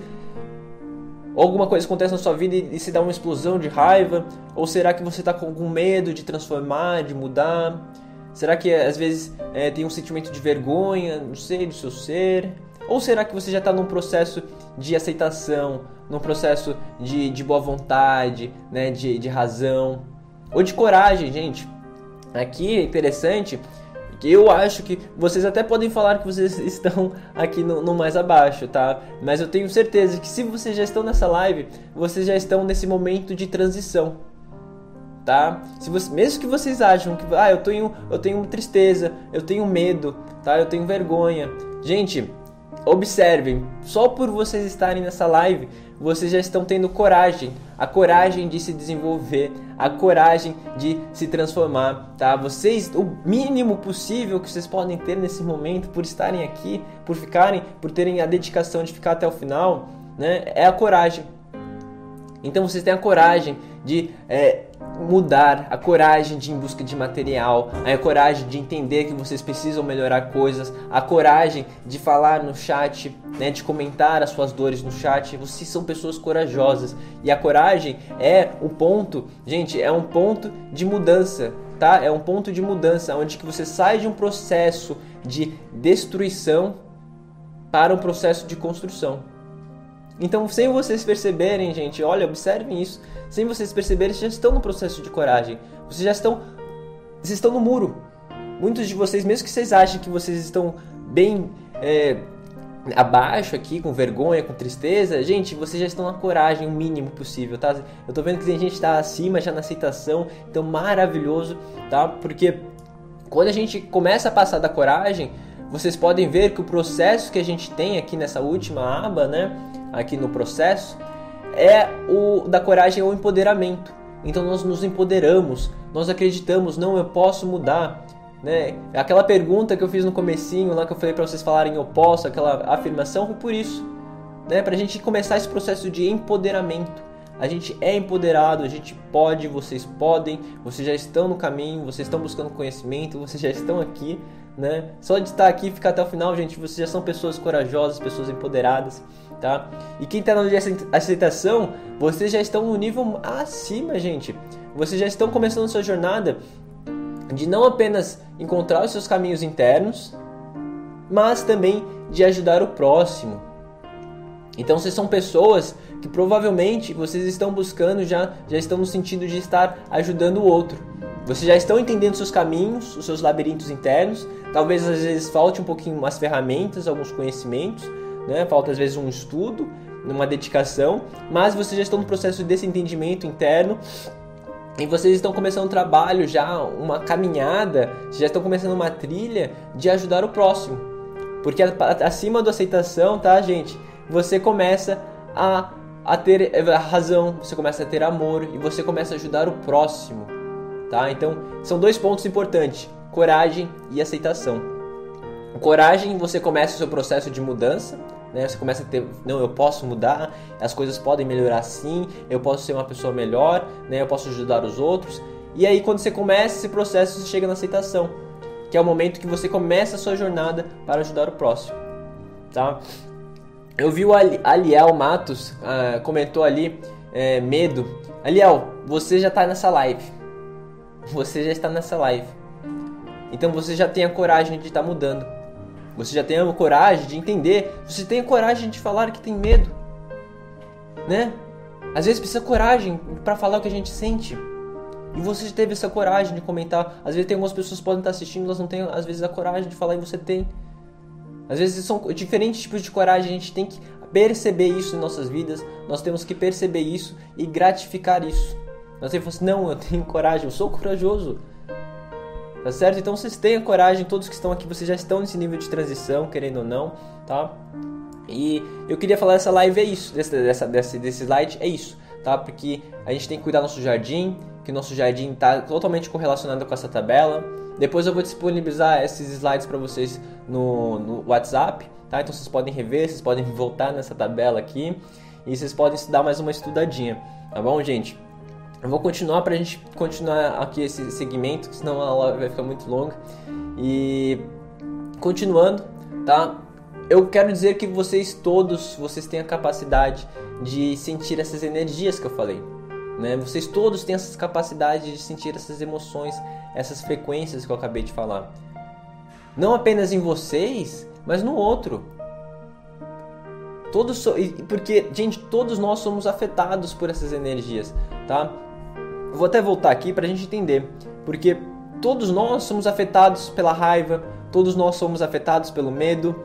ou alguma coisa acontece na sua vida e, e se dá uma explosão de raiva? Ou será que você está com algum medo de transformar, de mudar? Será que às vezes é, tem um sentimento de vergonha, não sei, do seu ser? Ou será que você já está num processo de aceitação, num processo de, de boa vontade, né, de, de razão? ou de coragem, gente. Aqui é interessante que eu acho que vocês até podem falar que vocês estão aqui no, no, mais abaixo, tá? Mas eu tenho certeza que se vocês já estão nessa live, vocês já estão nesse momento de transição, tá? Se você, mesmo que vocês acham que ah, eu tenho eu tenho tristeza, eu tenho medo, tá? Eu tenho vergonha. Gente, observem, só por vocês estarem nessa live, vocês já estão tendo coragem, a coragem de se desenvolver, a coragem de se transformar, tá? Vocês, o mínimo possível que vocês podem ter nesse momento por estarem aqui, por ficarem, por terem a dedicação de ficar até o final, né? É a coragem. Então vocês têm a coragem de é, mudar, a coragem de ir em busca de material, a coragem de entender que vocês precisam melhorar coisas, a coragem de falar no chat, né, de comentar as suas dores no chat. Vocês são pessoas corajosas e a coragem é o ponto, gente, é um ponto de mudança, tá? É um ponto de mudança onde que você sai de um processo de destruição para um processo de construção. Então, sem vocês perceberem, gente, olha, observem isso sem vocês perceberem, já estão no processo de coragem. Vocês já estão. Vocês estão no muro. Muitos de vocês, mesmo que vocês achem que vocês estão bem é, abaixo aqui, com vergonha, com tristeza, gente, vocês já estão na coragem o mínimo possível, tá? Eu tô vendo que tem gente que tá acima já na aceitação, então maravilhoso, tá? Porque quando a gente começa a passar da coragem, vocês podem ver que o processo que a gente tem aqui nessa última aba, né? Aqui no processo, é o da coragem é o empoderamento. Então nós nos empoderamos, nós acreditamos, não, eu posso mudar. Né? Aquela pergunta que eu fiz no comecinho, lá que eu falei para vocês falarem eu posso, aquela afirmação, foi por isso. Né? Para a gente começar esse processo de empoderamento. A gente é empoderado, a gente pode, vocês podem, vocês já estão no caminho, vocês estão buscando conhecimento, vocês já estão aqui, né? Só de estar aqui ficar até o final, gente, vocês já são pessoas corajosas, pessoas empoderadas tá? E quem está no de aceitação, vocês já estão no nível acima, gente. Vocês já estão começando sua jornada de não apenas encontrar os seus caminhos internos, mas também de ajudar o próximo. Então vocês são pessoas que provavelmente vocês estão buscando já já estão no sentido de estar ajudando o outro. Vocês já estão entendendo seus caminhos, os seus labirintos internos. Talvez às vezes falte um pouquinho umas ferramentas, alguns conhecimentos, né? Falta às vezes um estudo, uma dedicação, mas vocês já estão no processo desse entendimento interno e vocês estão começando um trabalho já, uma caminhada, já estão começando uma trilha de ajudar o próximo. Porque acima da aceitação, tá, gente? Você começa a, a ter a razão, você começa a ter amor e você começa a ajudar o próximo, tá? Então, são dois pontos importantes: coragem e aceitação. Coragem, você começa o seu processo de mudança, né? Você começa a ter, não, eu posso mudar, as coisas podem melhorar sim, eu posso ser uma pessoa melhor, né? Eu posso ajudar os outros. E aí quando você começa esse processo, você chega na aceitação, que é o momento que você começa a sua jornada para ajudar o próximo, tá? Eu vi o Aliel Matos uh, comentou ali é, medo. Aliel, você já está nessa live. Você já está nessa live. Então você já tem a coragem de estar tá mudando. Você já tem a coragem de entender. Você tem a coragem de falar que tem medo. Né? Às vezes precisa coragem para falar o que a gente sente. E você teve essa coragem de comentar. Às vezes tem algumas pessoas que podem estar assistindo, elas não têm às vezes a coragem de falar e você tem. Às vezes são diferentes tipos de coragem, a gente tem que perceber isso em nossas vidas. Nós temos que perceber isso e gratificar isso. Nós temos que falar assim, não, eu tenho coragem, eu sou corajoso. Tá certo? Então vocês tenham coragem, todos que estão aqui, vocês já estão nesse nível de transição, querendo ou não, tá? E eu queria falar dessa live é isso, desse, dessa, desse, desse slide é isso, tá? Porque a gente tem que cuidar do nosso jardim, que o nosso jardim está totalmente correlacionado com essa tabela. Depois eu vou disponibilizar esses slides para vocês no, no WhatsApp, tá? Então vocês podem rever, vocês podem voltar nessa tabela aqui e vocês podem dar mais uma estudadinha, tá bom, gente? Eu vou continuar para a gente continuar aqui esse segmento, senão a aula vai ficar muito longa. E continuando, tá? Eu quero dizer que vocês todos, vocês têm a capacidade de sentir essas energias que eu falei. Né? Vocês todos têm essas capacidades de sentir essas emoções, essas frequências que eu acabei de falar. Não apenas em vocês, mas no outro. Todos so... porque gente, todos nós somos afetados por essas energias, tá? Vou até voltar aqui para a gente entender, porque todos nós somos afetados pela raiva, todos nós somos afetados pelo medo,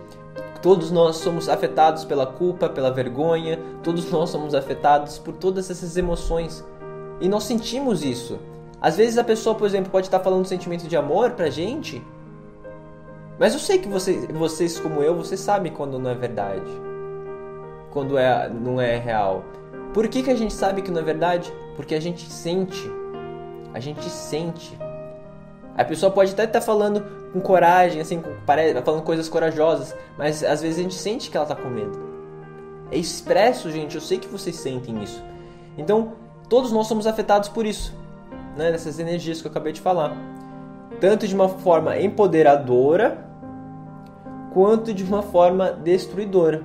todos nós somos afetados pela culpa, pela vergonha, todos nós somos afetados por todas essas emoções e nós sentimos isso. Às vezes a pessoa, por exemplo, pode estar falando um sentimento de amor pra gente, mas eu sei que vocês, vocês como eu, vocês sabem quando não é verdade. Quando é, não é real. Por que, que a gente sabe que não é verdade? Porque a gente sente. A gente sente. A pessoa pode até estar falando com coragem, assim, falando coisas corajosas, mas às vezes a gente sente que ela está com medo. É expresso, gente, eu sei que vocês sentem isso. Então, todos nós somos afetados por isso, né, dessas energias que eu acabei de falar. Tanto de uma forma empoderadora, quanto de uma forma destruidora.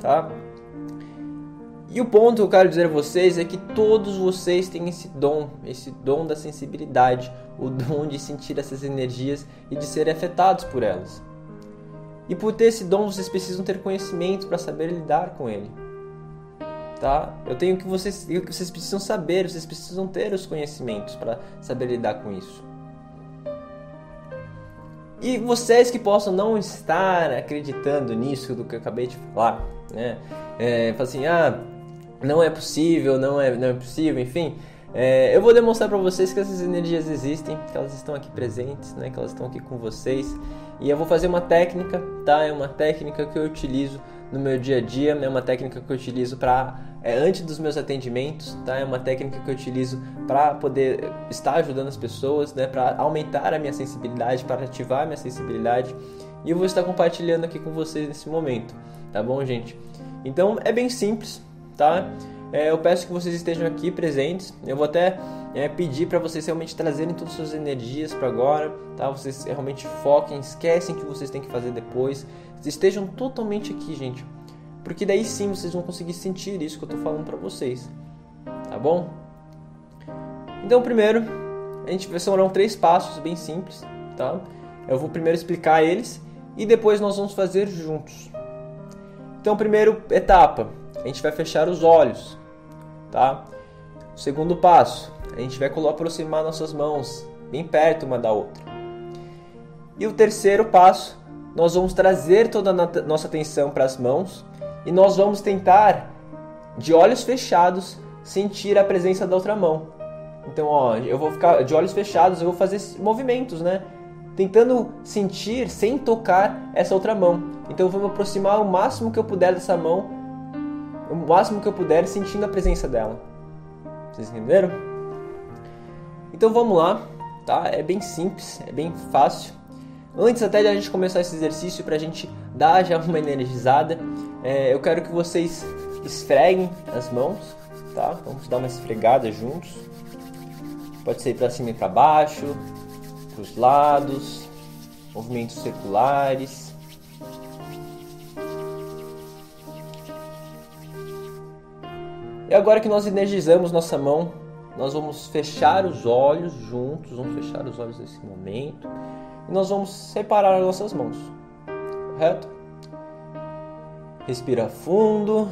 Tá? E o ponto que eu quero dizer a vocês é que todos vocês têm esse dom, esse dom da sensibilidade, o dom de sentir essas energias e de serem afetados por elas. E por ter esse dom, vocês precisam ter conhecimento para saber lidar com ele tá? Eu tenho que vocês, que vocês precisam saber, vocês precisam ter os conhecimentos para saber lidar com isso. E vocês que possam não estar acreditando nisso do que eu acabei de falar, né? É, assim, ah, não é possível, não é, não é possível, enfim. É, eu vou demonstrar para vocês que essas energias existem, que elas estão aqui presentes, né? Que elas estão aqui com vocês. E eu vou fazer uma técnica, tá? É uma técnica que eu utilizo no meu dia a dia, é uma técnica que eu utilizo para é, antes dos meus atendimentos, tá? É uma técnica que eu utilizo para poder estar ajudando as pessoas, né? Para aumentar a minha sensibilidade, para ativar a minha sensibilidade. E eu vou estar compartilhando aqui com vocês nesse momento, tá bom, gente? Então é bem simples, tá? É, eu peço que vocês estejam aqui presentes. Eu vou até é, pedir para vocês realmente trazerem todas as suas energias para agora, tá? Vocês realmente foquem, esquecem o que vocês têm que fazer depois. Estejam totalmente aqui, gente. Porque daí sim vocês vão conseguir sentir isso que eu estou falando para vocês. Tá bom? Então, primeiro, a gente vai ser três passos bem simples, tá? Eu vou primeiro explicar eles e depois nós vamos fazer juntos. Então, primeiro etapa, a gente vai fechar os olhos, tá? segundo passo, a gente vai aproximar nossas mãos bem perto uma da outra. E o terceiro passo, nós vamos trazer toda a nossa atenção para as mãos e nós vamos tentar, de olhos fechados, sentir a presença da outra mão. Então, ó, eu vou ficar de olhos fechados, eu vou fazer movimentos, né? Tentando sentir sem tocar essa outra mão. Então, eu vou me aproximar o máximo que eu puder dessa mão o máximo que eu puder, sentindo a presença dela. Vocês entenderam? Então vamos lá, tá? É bem simples, é bem fácil. Antes até de a gente começar esse exercício, para a gente dar já uma energizada, é, eu quero que vocês esfreguem as mãos, tá? Vamos dar uma esfregada juntos. Pode ser para cima e para baixo, para os lados, movimentos circulares. E agora que nós energizamos nossa mão, nós vamos fechar os olhos juntos, vamos fechar os olhos nesse momento e nós vamos separar as nossas mãos, correto? Respira fundo.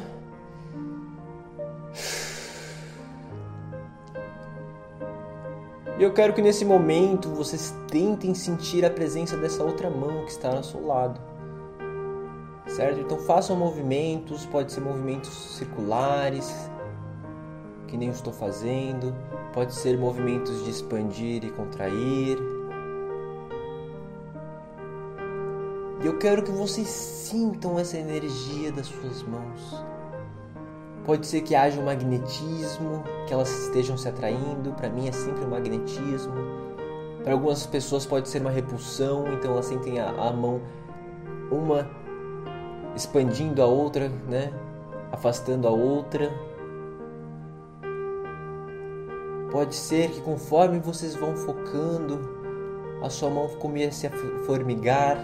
E eu quero que nesse momento vocês tentem sentir a presença dessa outra mão que está ao seu lado. Certo? Então façam movimentos, pode ser movimentos circulares, que nem estou fazendo, pode ser movimentos de expandir e contrair. E eu quero que vocês sintam essa energia das suas mãos. Pode ser que haja um magnetismo, que elas estejam se atraindo. Para mim é sempre um magnetismo. Para algumas pessoas pode ser uma repulsão, então elas sentem a, a mão uma expandindo a outra, né? Afastando a outra. Pode ser que conforme vocês vão focando, a sua mão comece a formigar,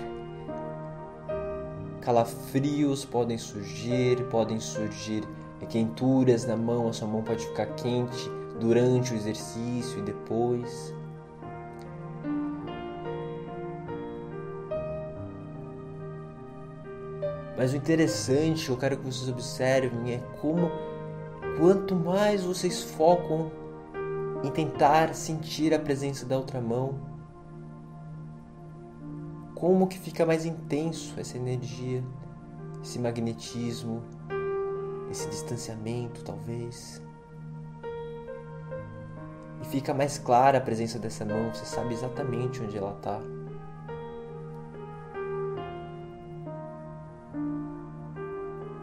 calafrios podem surgir, podem surgir quenturas na mão, a sua mão pode ficar quente durante o exercício e depois. Mas o interessante, eu quero que vocês observem, é como quanto mais vocês focam em tentar sentir a presença da outra mão. Como que fica mais intenso essa energia, esse magnetismo, esse distanciamento, talvez. E fica mais clara a presença dessa mão, você sabe exatamente onde ela está.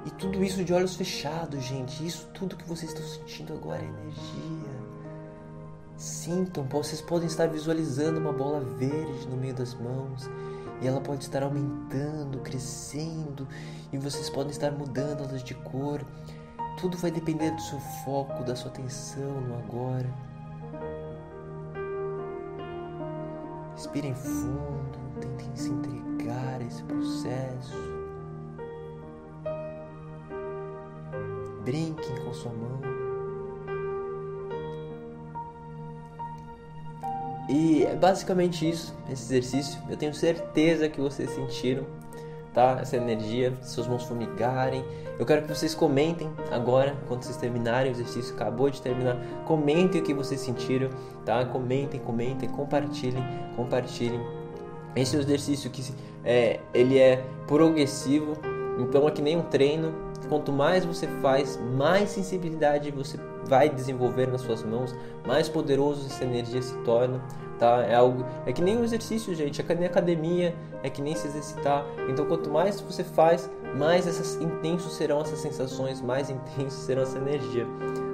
E tudo isso de olhos fechados, gente. Isso tudo que vocês estão sentindo agora é energia. Sintam, vocês podem estar visualizando uma bola verde no meio das mãos e ela pode estar aumentando, crescendo e vocês podem estar mudando elas de cor. Tudo vai depender do seu foco, da sua atenção no agora. Respirem fundo, tentem se entregar a esse processo. Brinquem com sua mão. E é basicamente isso, esse exercício. Eu tenho certeza que vocês sentiram, tá? Essa energia, seus mãos formigarem. Eu quero que vocês comentem agora, quando vocês terminarem o exercício, acabou de terminar, comentem o que vocês sentiram, tá? Comentem, comentem, compartilhem, compartilhem. Esse é o exercício que é, ele é progressivo, então é que nem um treino, Quanto mais você faz, mais sensibilidade você vai desenvolver nas suas mãos, mais poderoso essa energia se torna, tá? É algo, é que nem um exercício, gente, é que nem academia, é que nem se exercitar. Então, quanto mais você faz, mais essas intensos serão essas sensações, mais intensos serão essa energia,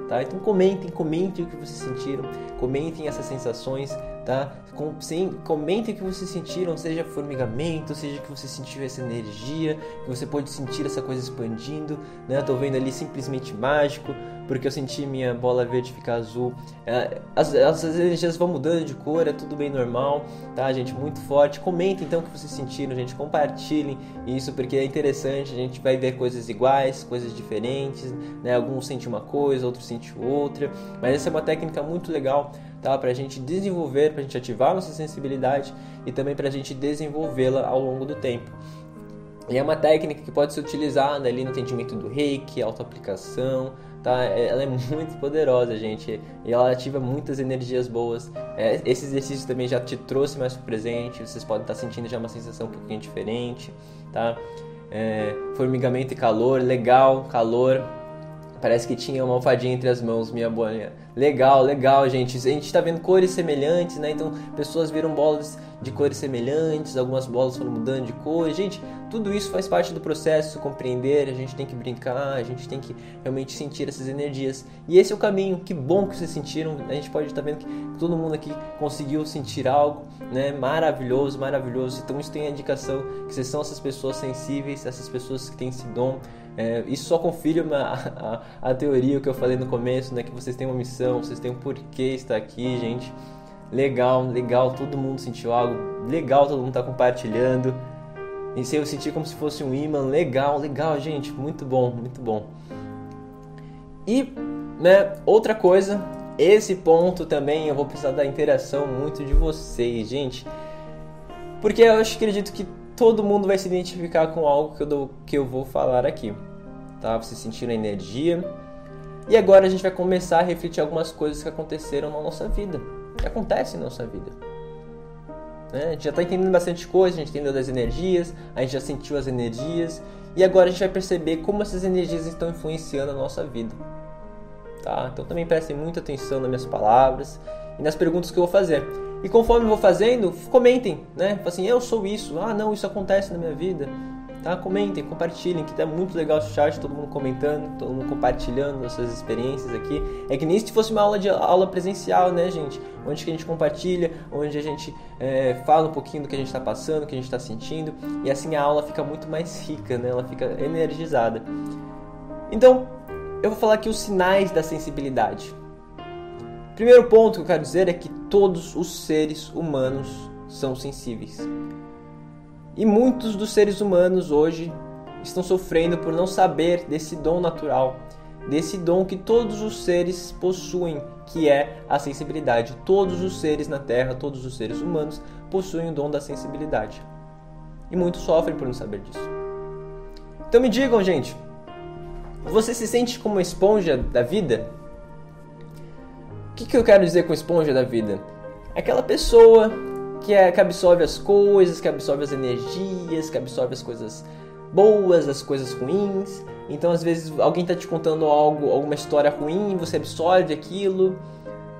tá? Então, comentem, comentem o que vocês sentiram, comentem essas sensações, tá? Com, sim, comentem o que vocês sentiram, seja formigamento, seja que você sentiu essa energia, que você pode sentir essa coisa expandindo, né? Eu tô vendo ali simplesmente mágico, porque eu senti minha bola verde ficar azul. É, as, as, energias vão mudando de cor, é tudo bem normal, tá, gente? Muito forte. Comentem então o que vocês sentiram, gente. Compartilhem isso, porque é interessante. A gente vai ver coisas iguais, coisas diferentes, né? Alguns sentem uma coisa, outros sentem outra. Mas essa é uma técnica muito legal tá? Para a gente desenvolver, para a gente ativar nossa sensibilidade e também para a gente desenvolvê-la ao longo do tempo. E é uma técnica que pode ser utilizada ali no entendimento do reiki, auto-aplicação, tá? É, ela é muito poderosa, gente, e ela ativa muitas energias boas. É, esse exercício também já te trouxe mais presente, vocês podem estar sentindo já uma sensação um pouquinho diferente, tá? É, formigamento e calor, legal, calor, Parece que tinha uma alfadinha entre as mãos, minha bolinha. Legal, legal, gente. A gente está vendo cores semelhantes, né? Então, pessoas viram bolas de cores semelhantes, algumas bolas foram mudando de cor. Gente, tudo isso faz parte do processo, compreender, a gente tem que brincar, a gente tem que realmente sentir essas energias. E esse é o caminho. Que bom que vocês sentiram. A gente pode estar tá vendo que todo mundo aqui conseguiu sentir algo, né? Maravilhoso, maravilhoso. Então, isso tem a indicação que vocês são essas pessoas sensíveis, essas pessoas que têm esse dom é, isso só confirma a, a, a, teoria que eu falei no começo, né? Que vocês têm uma missão, vocês têm um porquê estar aqui, gente. Legal, legal, todo mundo sentiu algo. Legal, todo mundo está compartilhando. E se eu senti como se fosse um imã, legal, legal, gente, muito bom, muito bom. E, né, outra coisa, esse ponto também eu vou precisar da interação muito de vocês, gente. Porque eu acredito que todo mundo vai se identificar com algo que eu, dou, que eu vou falar aqui. Tá? Vocês sentiram a energia. E agora a gente vai começar a refletir algumas coisas que aconteceram na nossa vida. Que acontecem na nossa vida. Né? A gente já está entendendo bastante coisa, a gente entendeu das energias, a gente já sentiu as energias. E agora a gente vai perceber como essas energias estão influenciando a nossa vida. Tá? Então também prestem muita atenção nas minhas palavras e nas perguntas que eu vou fazer. E conforme eu vou fazendo, comentem, né? Assim, eu sou isso. Ah, não, isso acontece na minha vida. Tá? Comentem, compartilhem, que tá muito legal o chat, todo mundo comentando, todo mundo compartilhando as suas experiências aqui. É que nem se fosse uma aula de aula presencial, né, gente? Onde que a gente compartilha, onde a gente é, fala um pouquinho do que a gente está passando, do que a gente está sentindo, e assim a aula fica muito mais rica, né? Ela fica energizada. Então, eu vou falar aqui os sinais da sensibilidade. Primeiro ponto que eu quero dizer é que todos os seres humanos são sensíveis. E muitos dos seres humanos hoje estão sofrendo por não saber desse dom natural, desse dom que todos os seres possuem, que é a sensibilidade. Todos os seres na Terra, todos os seres humanos possuem o dom da sensibilidade. E muitos sofrem por não saber disso. Então me digam, gente, você se sente como uma esponja da vida? O que, que eu quero dizer com esponja da vida? Aquela pessoa que, é, que absorve as coisas, que absorve as energias, que absorve as coisas boas, as coisas ruins. Então, às vezes, alguém está te contando algo, alguma história ruim, você absorve aquilo,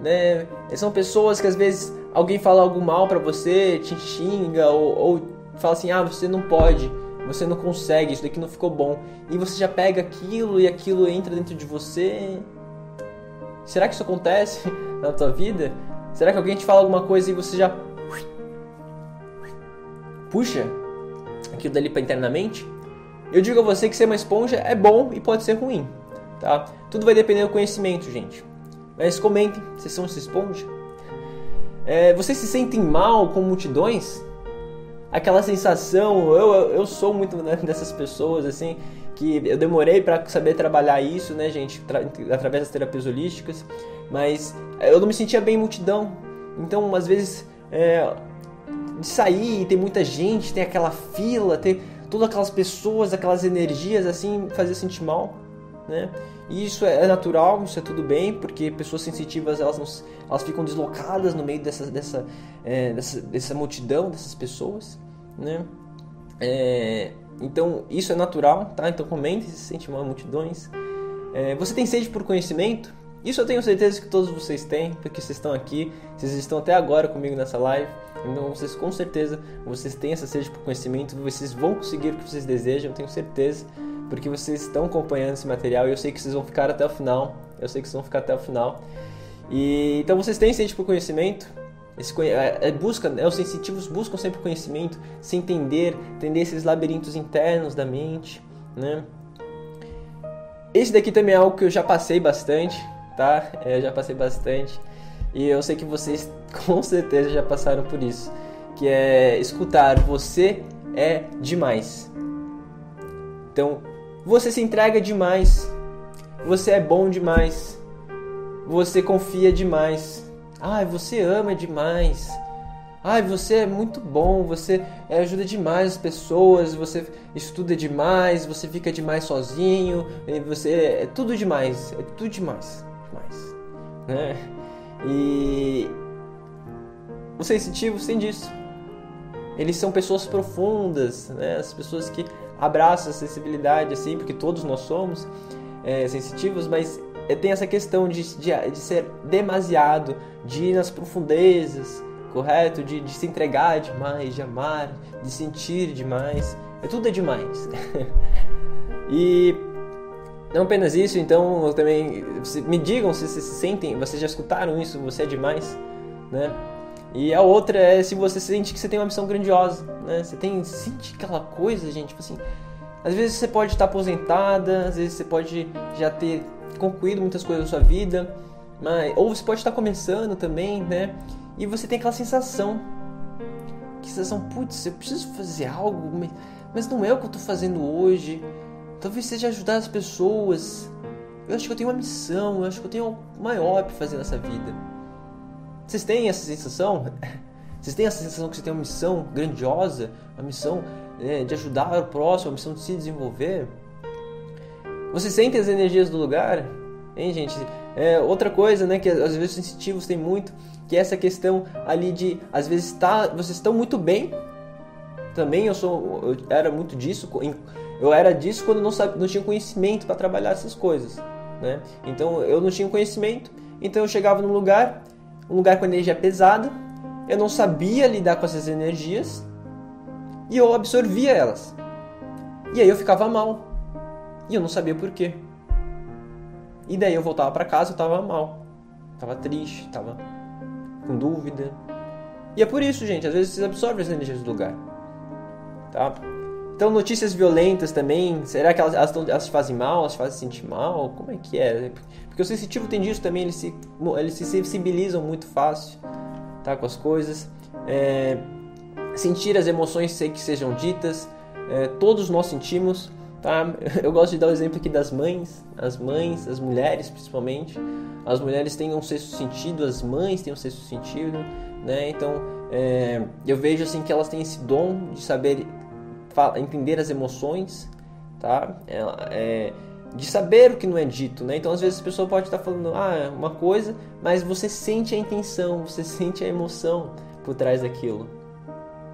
né? São pessoas que às vezes alguém fala algo mal para você, te xinga ou, ou fala assim: "Ah, você não pode, você não consegue, isso daqui não ficou bom". E você já pega aquilo e aquilo entra dentro de você. Será que isso acontece na tua vida? Será que alguém te fala alguma coisa e você já puxa aquilo dali para internamente? Eu digo a você que ser uma esponja é bom e pode ser ruim, tá? Tudo vai depender do conhecimento, gente. Mas comentem, vocês são essa esponja? É, vocês se sentem mal com multidões? Aquela sensação, eu, eu sou muito dessas pessoas, assim, que eu demorei para saber trabalhar isso, né, gente, através das terapias holísticas, mas eu não me sentia bem em multidão. Então, às vezes, é, de sair, tem muita gente, tem aquela fila, tem todas aquelas pessoas, aquelas energias, assim, fazia sentir mal, né? E isso é natural, isso é tudo bem, porque pessoas sensitivas elas, não, elas ficam deslocadas no meio dessa, dessa, é, dessa, dessa multidão, dessas pessoas, né? É, então isso é natural, tá? Então comente se sente mal multidões. É, você tem sede por conhecimento? Isso eu tenho certeza que todos vocês têm, porque vocês estão aqui, vocês estão até agora comigo nessa live. Então vocês com certeza vocês têm essa sede por conhecimento, vocês vão conseguir o que vocês desejam, eu tenho certeza porque vocês estão acompanhando esse material e eu sei que vocês vão ficar até o final. Eu sei que vocês vão ficar até o final. E então vocês têm sede por conhecimento. Esse, é, é, busca, é, os sensitivos buscam sempre conhecimento, se entender, entender esses labirintos internos da mente, né? Esse daqui também é algo que eu já passei bastante, tá? É, eu já passei bastante e eu sei que vocês com certeza já passaram por isso, que é escutar você é demais. Então, você se entrega demais. Você é bom demais. Você confia demais. Ai, você ama demais. Ai, você é muito bom, você ajuda demais as pessoas, você estuda demais, você fica demais sozinho, você é tudo demais, é tudo demais, demais, né? E os sensitivos têm disso. Eles são pessoas profundas, né? As pessoas que abraço a sensibilidade, assim, porque todos nós somos é, sensitivos, mas tem essa questão de, de, de, ser demasiado, de ir nas profundezas, correto? De, de se entregar demais, de amar, de sentir demais. É tudo é demais. e não apenas isso, então também me digam se vocês se sentem, vocês já escutaram isso, você é demais, né? E a outra é se você sente que você tem uma missão grandiosa, né? Você tem sente aquela coisa, gente, tipo assim, às vezes você pode estar aposentada, às vezes você pode já ter concluído muitas coisas na sua vida, mas ou você pode estar começando também, né? E você tem aquela sensação, que sensação, putz, eu preciso fazer algo, mas não é o que eu estou fazendo hoje. Talvez seja ajudar as pessoas. Eu acho que eu tenho uma missão, eu acho que eu tenho algo maior para fazer nessa vida. Vocês têm essa sensação? Vocês têm essa sensação que você tem uma missão grandiosa, uma missão é, de ajudar o próximo, uma missão de se desenvolver? Você sente as energias do lugar? Hein, gente? É, outra coisa, né, que às vezes os sensitivos têm muito, que é essa questão ali de, às vezes, tá, vocês estão muito bem. Também eu sou, eu era muito disso, eu era disso quando não, não tinha conhecimento para trabalhar essas coisas, né? Então eu não tinha conhecimento, então eu chegava num lugar um lugar com energia pesada, eu não sabia lidar com essas energias e eu absorvia elas. E aí eu ficava mal. E eu não sabia por quê. E daí eu voltava para casa e tava mal. Tava triste, tava com dúvida. E é por isso, gente, às vezes vocês absorvem as energias do lugar. Tá? Então, notícias violentas também, será que elas, elas, fazem mal? Elas fazem sentir mal? Como é que é? Porque o sensitivo tem disso também, eles se, eles se sensibilizam muito fácil tá, com as coisas. É, sentir as emoções que sejam ditas, é, todos nós sentimos. Tá? Eu gosto de dar o exemplo aqui das mães, as mães, as mulheres principalmente. As mulheres têm um sexto sentido, as mães têm um sexto sentido, né? Então é, eu vejo assim que elas têm esse dom de saber entender as emoções, tá? É, é, de saber o que não é dito, né? Então às vezes a pessoa pode estar falando ah, uma coisa, mas você sente a intenção, você sente a emoção por trás daquilo.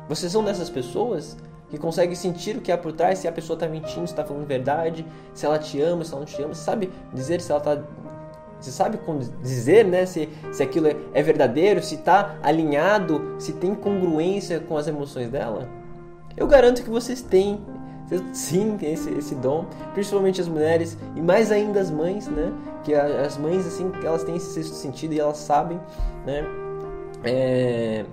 Vocês são dessas pessoas que conseguem sentir o que há por trás, se a pessoa está mentindo, se está falando verdade, se ela te ama, se ela não te ama, você sabe dizer se ela está você sabe como dizer, né, se, se aquilo é, é verdadeiro, se está alinhado, se tem congruência com as emoções dela? Eu garanto que vocês têm sim esse, esse dom, principalmente as mulheres e mais ainda as mães, né? Que as mães assim elas têm esse sexto sentido e elas sabem, né? É...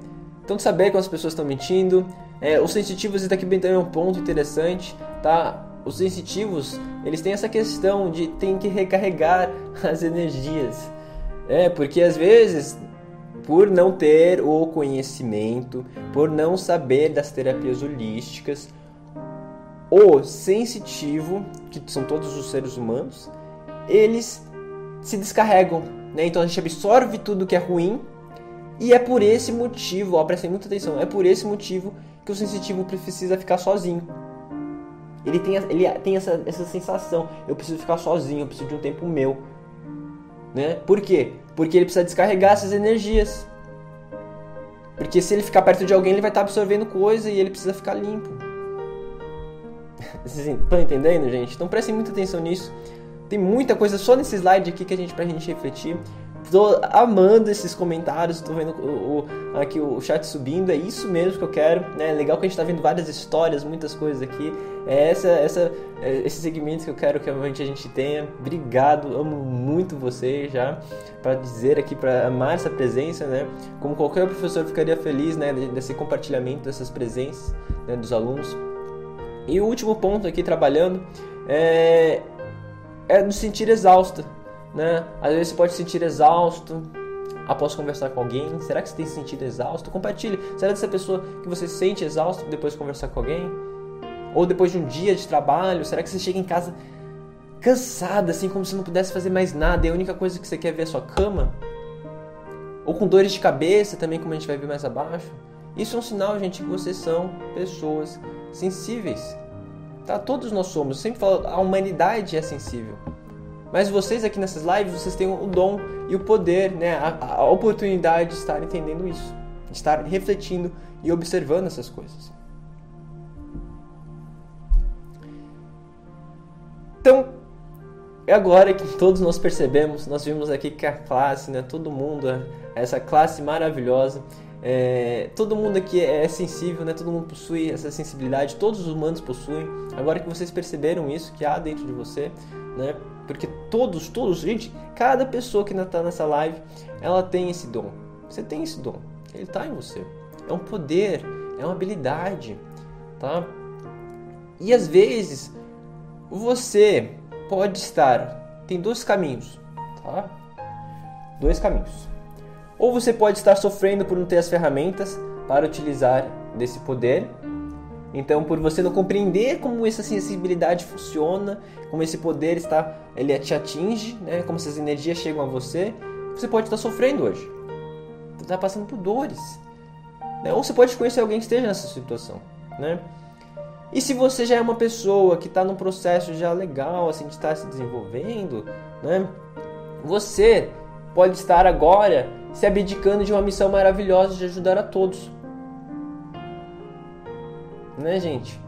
Então saber quando as pessoas estão mentindo, é, os sensitivos isso daqui também é um ponto interessante, tá? Os sensitivos eles têm essa questão de tem que recarregar as energias, é porque às vezes por não ter o conhecimento, por não saber das terapias holísticas, o sensitivo, que são todos os seres humanos, eles se descarregam, né? Então a gente absorve tudo que é ruim e é por esse motivo, ó, prestem muita atenção, é por esse motivo que o sensitivo precisa ficar sozinho. Ele tem, ele tem essa, essa sensação, eu preciso ficar sozinho, eu preciso de um tempo meu. Né? Por quê? Porque ele precisa descarregar essas energias. Porque se ele ficar perto de alguém, ele vai estar absorvendo coisa e ele precisa ficar limpo. Vocês estão entendendo, gente? Então prestem muita atenção nisso. Tem muita coisa só nesse slide aqui que a gente pra gente refletir. Tô amando esses comentários, tô vendo o, o, aqui o chat subindo, é isso mesmo que eu quero. Né? Legal que a gente tá vendo várias histórias, muitas coisas aqui. É essa, essa, é esse segmento que eu quero que realmente a gente tenha. Obrigado, amo muito você já, para dizer aqui, para amar essa presença, né? Como qualquer professor ficaria feliz, né, desse compartilhamento dessas presenças né, dos alunos. E o último ponto aqui trabalhando é, é no sentir exausto, né? Às vezes você pode se sentir exausto após conversar com alguém. Será que você tem se sentido exausto? Compartilhe. Será dessa pessoa que você se sente exausto depois de conversar com alguém? Ou depois de um dia de trabalho? Será que você chega em casa cansado, assim como se não pudesse fazer mais nada e a única coisa que você quer ver é a sua cama? Ou com dores de cabeça também, como a gente vai ver mais abaixo? Isso é um sinal, gente, que vocês são pessoas sensíveis. Tá? Todos nós somos. Eu sempre falo, a humanidade é sensível. Mas vocês aqui nessas lives, vocês têm o dom e o poder, né? a, a oportunidade de estar entendendo isso, de estar refletindo e observando essas coisas. Então, é agora que todos nós percebemos, nós vimos aqui que a classe, né, todo mundo, essa classe maravilhosa, é, todo mundo aqui é sensível, né? Todo mundo possui essa sensibilidade, todos os humanos possuem. Agora que vocês perceberam isso que há dentro de você, né? Porque todos, todos, gente, cada pessoa que está nessa live, ela tem esse dom. Você tem esse dom. Ele está em você. É um poder, é uma habilidade, tá? E às vezes você pode estar tem dois caminhos, tá? Dois caminhos. Ou você pode estar sofrendo por não ter as ferramentas para utilizar desse poder. Então, por você não compreender como essa sensibilidade funciona, como esse poder está, ele te atinge, né? como essas energias chegam a você, você pode estar sofrendo hoje. Está passando por dores. Né? Ou você pode conhecer alguém que esteja nessa situação. Né? E se você já é uma pessoa que está num processo já legal, assim, de estar se desenvolvendo, né? você pode estar agora se abdicando de uma missão maravilhosa de ajudar a todos. Né, gente?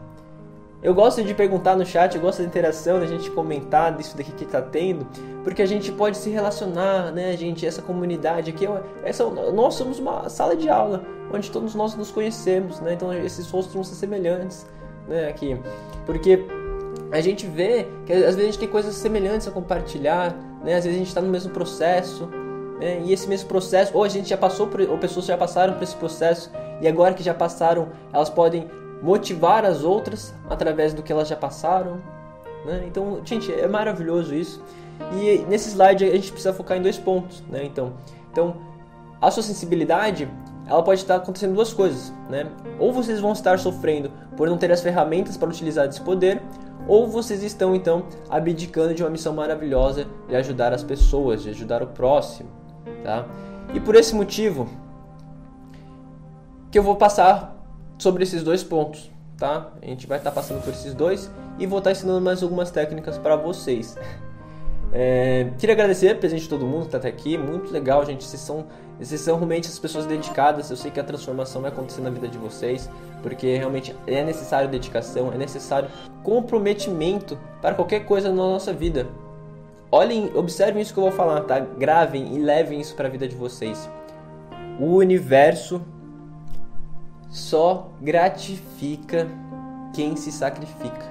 Eu gosto de perguntar no chat, eu gosto da interação, da gente comentar disso daqui que tá tendo, porque a gente pode se relacionar, né, gente? Essa comunidade aqui, essa, nós somos uma sala de aula onde todos nós nos conhecemos, né? Então esses rostos vão ser semelhantes, né, aqui. Porque a gente vê que às vezes a gente tem coisas semelhantes a compartilhar, né? Às vezes a gente está no mesmo processo, né? E esse mesmo processo, ou a gente já passou por, ou pessoas já passaram por esse processo e agora que já passaram, elas podem motivar as outras através do que elas já passaram. Né? Então, gente, é maravilhoso isso. E nesse slide a gente precisa focar em dois pontos. Né? Então, então, a sua sensibilidade ela pode estar acontecendo duas coisas. Né? Ou vocês vão estar sofrendo por não ter as ferramentas para utilizar esse poder, ou vocês estão então abdicando de uma missão maravilhosa de ajudar as pessoas, de ajudar o próximo tá? E por esse motivo que eu vou passar sobre esses dois pontos, tá? A gente vai estar tá passando por esses dois e vou estar ensinando mais algumas técnicas para vocês. É, queria agradecer de todo mundo que está até aqui, muito legal, gente. Vocês são, vocês são realmente as pessoas dedicadas. Eu sei que a transformação vai acontecer na vida de vocês, porque realmente é necessário dedicação, é necessário comprometimento para qualquer coisa na nossa vida. Olhem, observem isso que eu vou falar, tá? Gravem e levem isso para a vida de vocês. O universo só gratifica quem se sacrifica.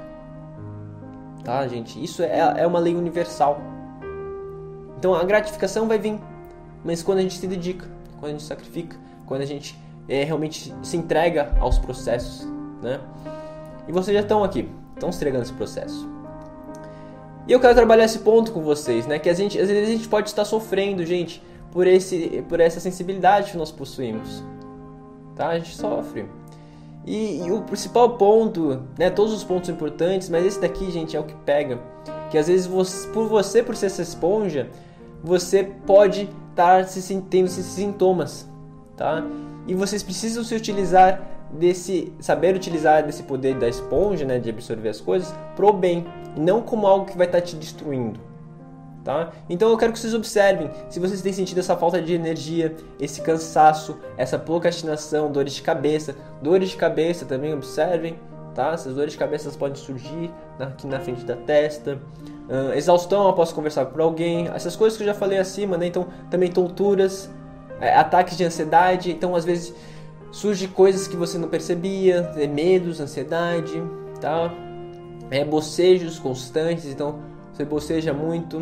Tá, gente? Isso é, é uma lei universal. Então a gratificação vai vir, mas quando a gente se dedica, quando a gente sacrifica, quando a gente é, realmente se entrega aos processos, né? E vocês já estão aqui, estão se entregando esse processo. E eu quero trabalhar esse ponto com vocês, né? Que a gente, às vezes a gente pode estar sofrendo, gente, por, esse, por essa sensibilidade que nós possuímos. Tá? A gente sofre. E, e, o principal ponto, né? Todos os pontos importantes, mas esse daqui, gente, é o que pega. Que às vezes você, por você, por ser essa esponja, você pode estar se, tendo esses sintomas, tá? E vocês precisam se utilizar desse saber utilizar desse poder da esponja, né, de absorver as coisas, pro bem, não como algo que vai estar tá te destruindo. Tá? Então eu quero que vocês observem se vocês têm sentido essa falta de energia, esse cansaço, essa procrastinação, dores de cabeça, dores de cabeça também observem, tá? Essas dores de cabeça podem surgir aqui na frente da testa, uh, exaustão após conversar com alguém, essas coisas que eu já falei acima, né? Então também tonturas, é, ataques de ansiedade, então às vezes surge coisas que você não percebia, é, medos, ansiedade, tá? É, bocejos constantes, então você boceja muito.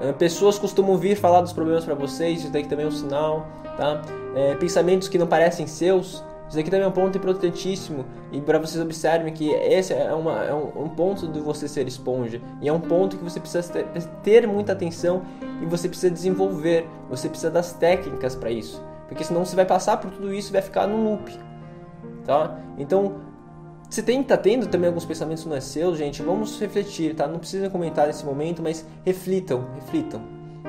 É, pessoas costumam vir falar dos problemas para vocês, isso daqui também é um sinal, tá? É, pensamentos que não parecem seus, isso aqui também é um ponto importantíssimo e para vocês observem que esse é, uma, é um, um, ponto de você ser esponja e é um ponto que você precisa ter, ter muita atenção e você precisa desenvolver, você precisa das técnicas para isso. Porque senão você vai passar por tudo isso e vai ficar no loop. Tá? Então, você tem tá tendo também alguns pensamentos não é seu, gente, vamos refletir, tá? Não precisa comentar nesse momento, mas reflitam, reflitam,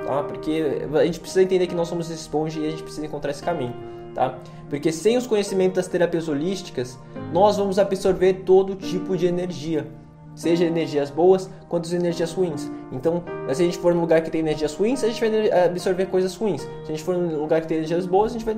tá? Porque a gente precisa entender que nós somos esponja e a gente precisa encontrar esse caminho, tá? Porque sem os conhecimentos das terapias holísticas, nós vamos absorver todo tipo de energia, seja energias boas quanto as energias ruins. Então, se a gente for num lugar que tem energias ruins, a gente vai absorver coisas ruins. Se a gente for num lugar que tem energias boas, a gente vai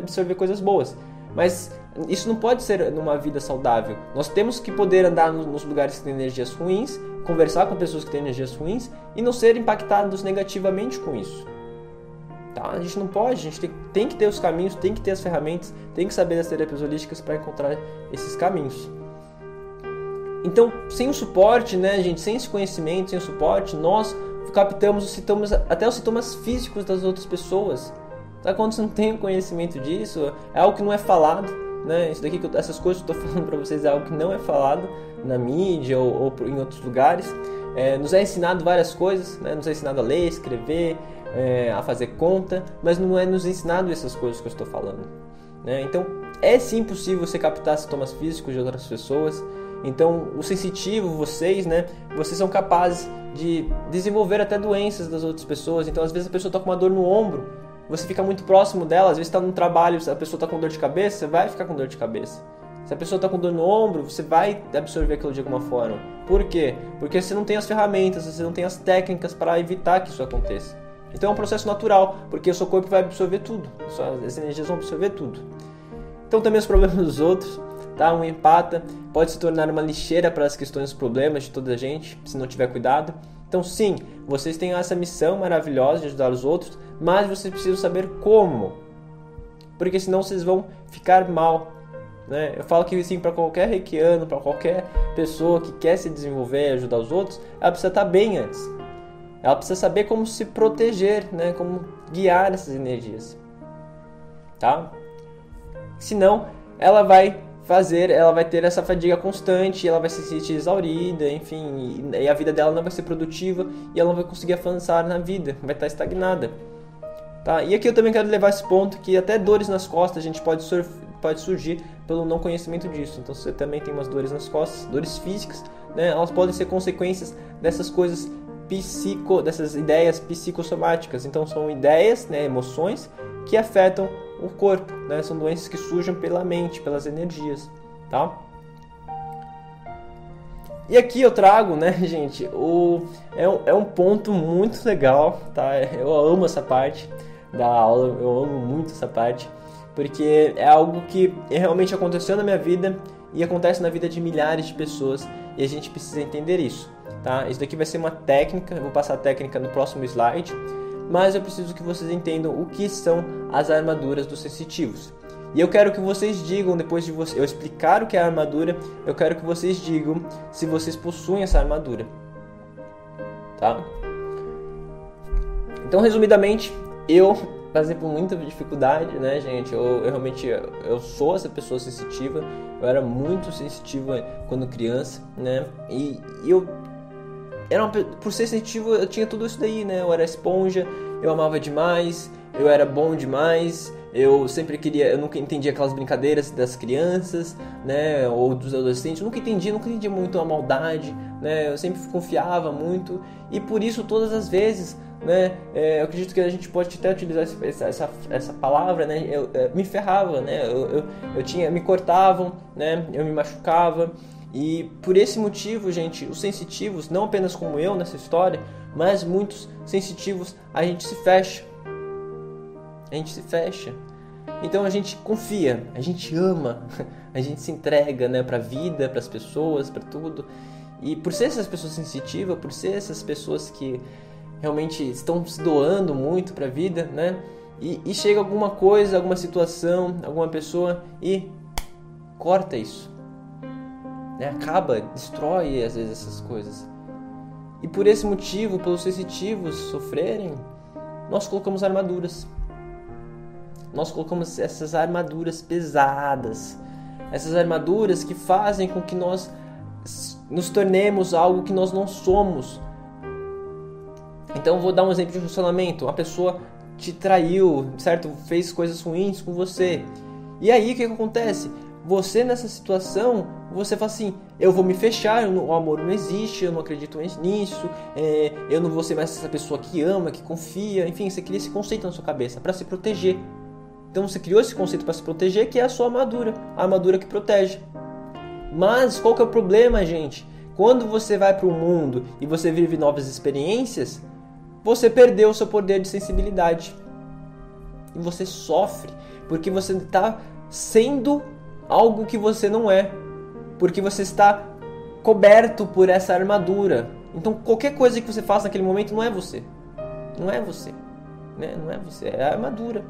absorver coisas boas. Mas isso não pode ser numa vida saudável. Nós temos que poder andar nos lugares que têm energias ruins, conversar com pessoas que têm energias ruins e não ser impactados negativamente com isso. Tá? A gente não pode, a gente tem, tem que ter os caminhos, tem que ter as ferramentas, tem que saber das terapias holísticas para encontrar esses caminhos. Então, sem o suporte, né, gente, sem esse conhecimento, sem o suporte, nós captamos os sintomas, até os sintomas físicos das outras pessoas. Tá? Quando você não tem conhecimento disso, é algo que não é falado, né? Isso daqui, essas coisas que eu estou falando para vocês é algo que não é falado na mídia ou, ou em outros lugares. É, nos é ensinado várias coisas, né? Nos é ensinado a ler, escrever, é, a fazer conta, mas não é nos ensinado essas coisas que eu estou falando. Né? Então, é sim possível você captar sintomas físicos de outras pessoas. Então, o sensitivo, vocês, né? Vocês são capazes de desenvolver até doenças das outras pessoas. Então, às vezes a pessoa está com uma dor no ombro, você fica muito próximo dela, às vezes está no trabalho, a pessoa está com dor de cabeça, você vai ficar com dor de cabeça. Se a pessoa está com dor no ombro, você vai absorver aquilo de alguma forma. Por quê? Porque você não tem as ferramentas, você não tem as técnicas para evitar que isso aconteça. Então é um processo natural, porque o seu corpo vai absorver tudo, as energias vão absorver tudo. Então também os problemas dos outros, tá? Um empata pode se tornar uma lixeira para as questões e problemas de toda a gente, se não tiver cuidado. Então sim, vocês têm essa missão maravilhosa de ajudar os outros, mas vocês precisam saber como. Porque senão vocês vão ficar mal. Né? Eu falo que sim, para qualquer reikiano, para qualquer pessoa que quer se desenvolver e ajudar os outros, ela precisa estar bem antes. Ela precisa saber como se proteger, né? como guiar essas energias. Tá? Senão, ela vai fazer, ela vai ter essa fadiga constante, ela vai se sentir exaurida, enfim, e a vida dela não vai ser produtiva e ela não vai conseguir avançar na vida, vai estar estagnada. Tá? E aqui eu também quero levar esse ponto que até dores nas costas a gente pode, pode surgir pelo não conhecimento disso. Então, se você também tem umas dores nas costas, dores físicas, né, elas podem ser consequências dessas coisas psico, dessas ideias psicossomáticas. Então, são ideias, né, emoções que afetam o corpo, né? São doenças que surgem pela mente, pelas energias, tá? E aqui eu trago, né, gente, o, é, um, é um ponto muito legal, tá? Eu amo essa parte da aula, eu amo muito essa parte, porque é algo que realmente aconteceu na minha vida e acontece na vida de milhares de pessoas e a gente precisa entender isso, tá? Isso daqui vai ser uma técnica, eu vou passar a técnica no próximo slide, mas eu preciso que vocês entendam o que são as armaduras dos sensitivos. E eu quero que vocês digam, depois de eu explicar o que é a armadura, eu quero que vocês digam se vocês possuem essa armadura. Tá? Então, resumidamente, eu passei por muita dificuldade, né, gente? Eu, eu, realmente eu sou essa pessoa sensitiva. Eu era muito sensitiva quando criança, né? E, e eu era uma, por ser sensitivo, eu tinha tudo isso daí, né? Eu era esponja, eu amava demais, eu era bom demais, eu sempre queria, eu nunca entendia aquelas brincadeiras das crianças, né, ou dos adolescentes, eu nunca entendia, nunca entendia muito a maldade, né, eu sempre confiava muito e por isso todas as vezes, né, é, eu acredito que a gente pode até utilizar essa, essa, essa palavra, né, eu, eu me ferrava, né, eu, eu, eu tinha, me cortavam, né, eu me machucava. E por esse motivo, gente, os sensitivos, não apenas como eu nessa história, mas muitos sensitivos, a gente se fecha. A gente se fecha. Então a gente confia, a gente ama, a gente se entrega, né, para a vida, para as pessoas, para tudo. E por ser essas pessoas sensitivas, por ser essas pessoas que realmente estão se doando muito para a vida, né? E, e, chega alguma coisa, alguma situação, alguma pessoa e corta isso, né? Acaba, destrói às vezes essas coisas. E por esse motivo, pelos sensitivos sofrerem, nós colocamos armaduras nós colocamos essas armaduras pesadas, essas armaduras que fazem com que nós nos tornemos algo que nós não somos. Então vou dar um exemplo de relacionamento. Uma pessoa te traiu, certo? Fez coisas ruins com você. E aí o que, que acontece? Você nessa situação, você fala assim: eu vou me fechar, o amor não existe, eu não acredito nisso, é, eu não vou ser mais essa pessoa que ama, que confia. Enfim, você cria esse conceito na sua cabeça para se proteger. Então você criou esse conceito para se proteger, que é a sua armadura, a armadura que protege. Mas qual que é o problema, gente? Quando você vai para o mundo e você vive novas experiências, você perdeu o seu poder de sensibilidade. E você sofre porque você está sendo algo que você não é. Porque você está coberto por essa armadura. Então qualquer coisa que você faça naquele momento não é você. Não é você. Né? Não é você, é a armadura.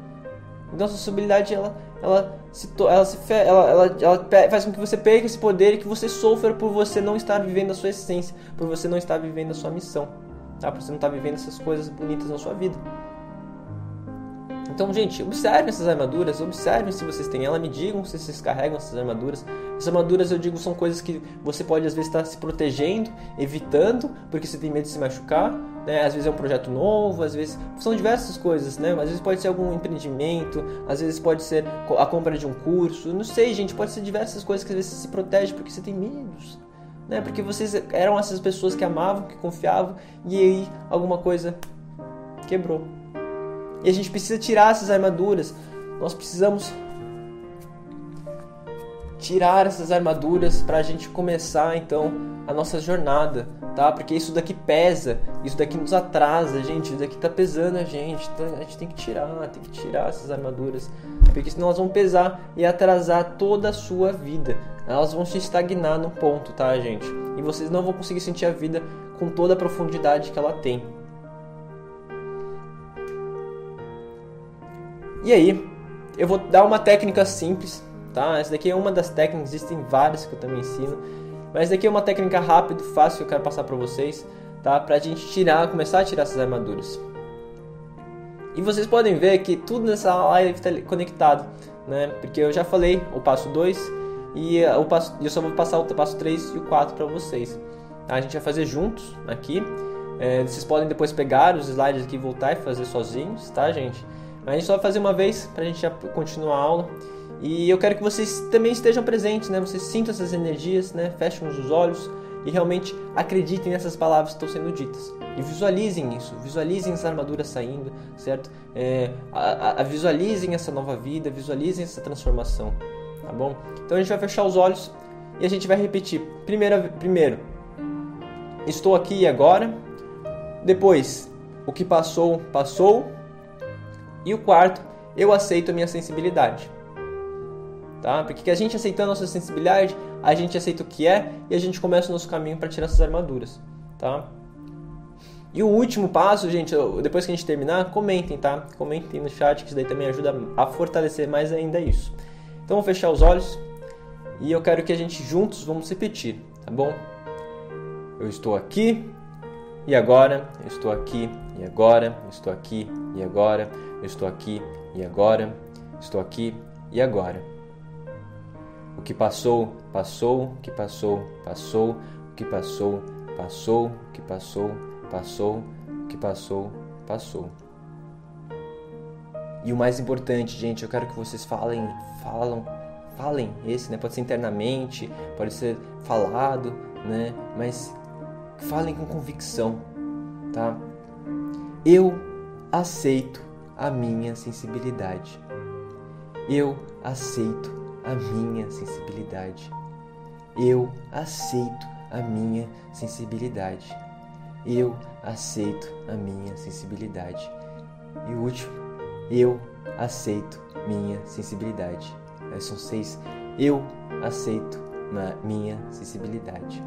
Então a sensibilidade ela, ela, se, ela, se, ela, ela, ela faz com que você perca esse poder e que você sofra por você não estar vivendo a sua essência, por você não estar vivendo a sua missão, tá? por você não estar vivendo essas coisas bonitas na sua vida. Então, gente, observem essas armaduras, observem se vocês têm ela, me digam se vocês carregam essas armaduras. Essas armaduras, eu digo, são coisas que você pode às vezes estar se protegendo, evitando, porque você tem medo de se machucar. Né? Às vezes é um projeto novo, às vezes são diversas coisas, né? Às vezes pode ser algum empreendimento, às vezes pode ser a compra de um curso, não sei, gente, pode ser diversas coisas que às vezes você se protege porque você tem medos. Né? Porque vocês eram essas pessoas que amavam, que confiavam, e aí alguma coisa quebrou. E a gente precisa tirar essas armaduras. Nós precisamos tirar essas armaduras para a gente começar então a nossa jornada, tá? Porque isso daqui pesa, isso daqui nos atrasa, gente, isso daqui tá pesando a gente, então a gente tem que tirar, tem que tirar essas armaduras, porque senão elas vão pesar e atrasar toda a sua vida. Elas vão se estagnar num ponto, tá, gente? E vocês não vão conseguir sentir a vida com toda a profundidade que ela tem. E aí, eu vou dar uma técnica simples, tá? Essa daqui é uma das técnicas, existem várias que eu também ensino, mas essa daqui é uma técnica rápida, fácil que eu quero passar para vocês, tá? Pra gente tirar, começar a tirar essas armaduras. E vocês podem ver que tudo nessa live está conectado, né? Porque eu já falei o passo 2 e o passo, eu só vou passar o passo 3 e o 4 para vocês. A gente vai fazer juntos aqui. É, vocês podem depois pegar os slides aqui voltar e fazer sozinhos, tá, gente? Mas a gente só vai fazer uma vez para a gente já continuar a aula. E eu quero que vocês também estejam presentes, né? Vocês sintam essas energias, né? Fechem os olhos e realmente acreditem nessas palavras que estão sendo ditas. E visualizem isso, visualizem essa armadura saindo, certo? É, a, a, visualizem essa nova vida, visualizem essa transformação, tá bom? Então a gente vai fechar os olhos e a gente vai repetir. Primeiro, primeiro estou aqui e agora. Depois, o que passou, passou. E o quarto, eu aceito a minha sensibilidade. Tá? Porque a gente aceitando a nossa sensibilidade, a gente aceita o que é e a gente começa o nosso caminho para tirar essas armaduras, tá? E o último passo, gente, depois que a gente terminar, comentem, tá? Comentem no chat, que isso daí também ajuda a fortalecer mais ainda isso. Então, vou fechar os olhos e eu quero que a gente juntos vamos repetir, tá bom? Eu estou aqui e agora, eu estou aqui e agora, eu estou aqui e agora, eu estou aqui e agora, estou aqui e agora. O que passou, passou, o que passou, passou, o que passou, passou, o que passou, passou, o que passou, passou. E o mais importante, gente, eu quero que vocês falem, falam, falem esse, né? Pode ser internamente, pode ser falado, né? Mas falem com convicção, tá? Eu aceito a minha sensibilidade. Eu aceito a minha sensibilidade. Eu aceito a minha sensibilidade eu aceito a minha sensibilidade. E o último, eu aceito minha sensibilidade. Esses são seis. Eu aceito minha sensibilidade.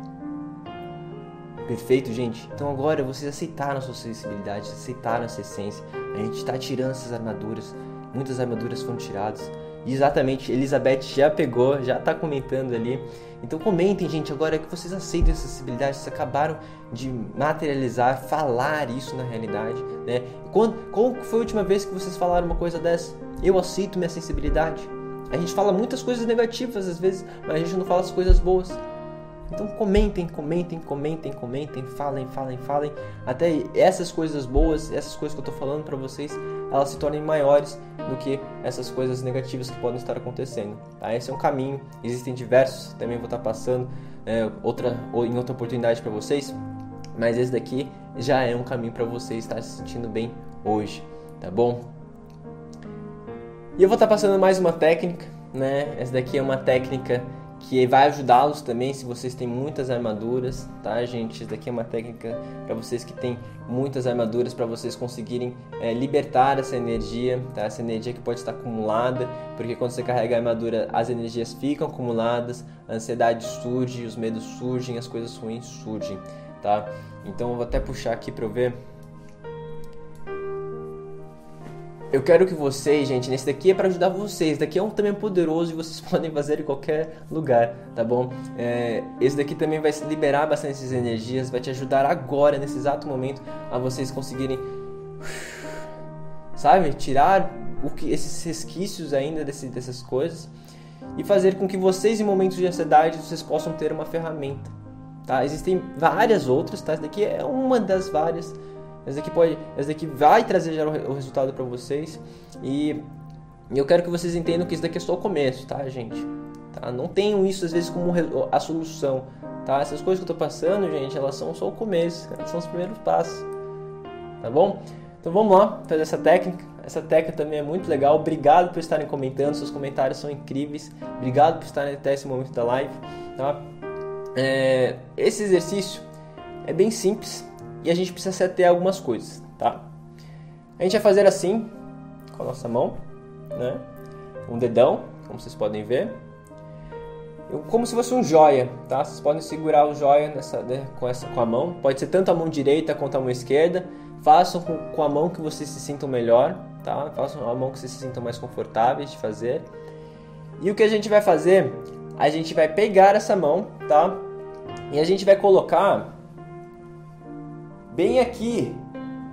Perfeito, gente? Então agora vocês aceitaram a sua sensibilidade, aceitaram essa essência. A gente está tirando essas armaduras. Muitas armaduras foram tiradas. Exatamente, Elizabeth já pegou, já está comentando ali. Então comentem, gente, agora que vocês aceitam essa sensibilidade, vocês acabaram de materializar, falar isso na realidade, né? Quando, qual foi a última vez que vocês falaram uma coisa dessa? Eu aceito minha sensibilidade. A gente fala muitas coisas negativas às vezes, mas a gente não fala as coisas boas. Então comentem, comentem, comentem, comentem, falem, falem, falem, até essas coisas boas, essas coisas que eu estou falando para vocês, elas se tornem maiores do que essas coisas negativas que podem estar acontecendo. Tá? Esse é um caminho, existem diversos, também vou estar passando é, outra, em outra oportunidade para vocês, mas esse daqui já é um caminho para você estar se sentindo bem hoje, tá bom? E eu vou estar passando mais uma técnica, né? Essa daqui é uma técnica que vai ajudá-los também se vocês têm muitas armaduras, tá, gente? Isso daqui é uma técnica para vocês que têm muitas armaduras para vocês conseguirem é, libertar essa energia, tá? Essa energia que pode estar acumulada, porque quando você carrega a armadura, as energias ficam acumuladas, a ansiedade surge, os medos surgem, as coisas ruins surgem, tá? Então eu vou até puxar aqui para eu ver. Eu quero que vocês, gente, nesse daqui é para ajudar vocês. Esse daqui é um também poderoso e vocês podem fazer em qualquer lugar, tá bom? É, esse daqui também vai liberar bastante essas energias, vai te ajudar agora, nesse exato momento, a vocês conseguirem, sabe, tirar o que esses resquícios ainda desse, dessas coisas e fazer com que vocês, em momentos de ansiedade, vocês possam ter uma ferramenta, tá? Existem várias outras, tá? Esse daqui é uma das várias essa daqui pode, essa daqui vai trazer já o resultado para vocês e eu quero que vocês entendam que isso daqui é só o começo, tá, gente? Tá? Não tenham isso às vezes como a solução, tá? Essas coisas que eu tô passando, gente, elas são só o começo, elas são os primeiros passos, tá bom? Então vamos lá fazer essa técnica. Essa técnica também é muito legal. Obrigado por estarem comentando, seus comentários são incríveis. Obrigado por estarem até esse momento da live, tá? É, esse exercício é bem simples, e a gente precisa se ater a algumas coisas, tá? A gente vai fazer assim, com a nossa mão, né? Um dedão, como vocês podem ver. Como se fosse um joia, tá? Vocês podem segurar o joia nessa, né, com, essa, com a mão. Pode ser tanto a mão direita quanto a mão esquerda. Façam com, com a mão que vocês se sintam melhor, tá? Façam a mão que vocês se sintam mais confortáveis de fazer. E o que a gente vai fazer? A gente vai pegar essa mão, tá? E a gente vai colocar bem aqui,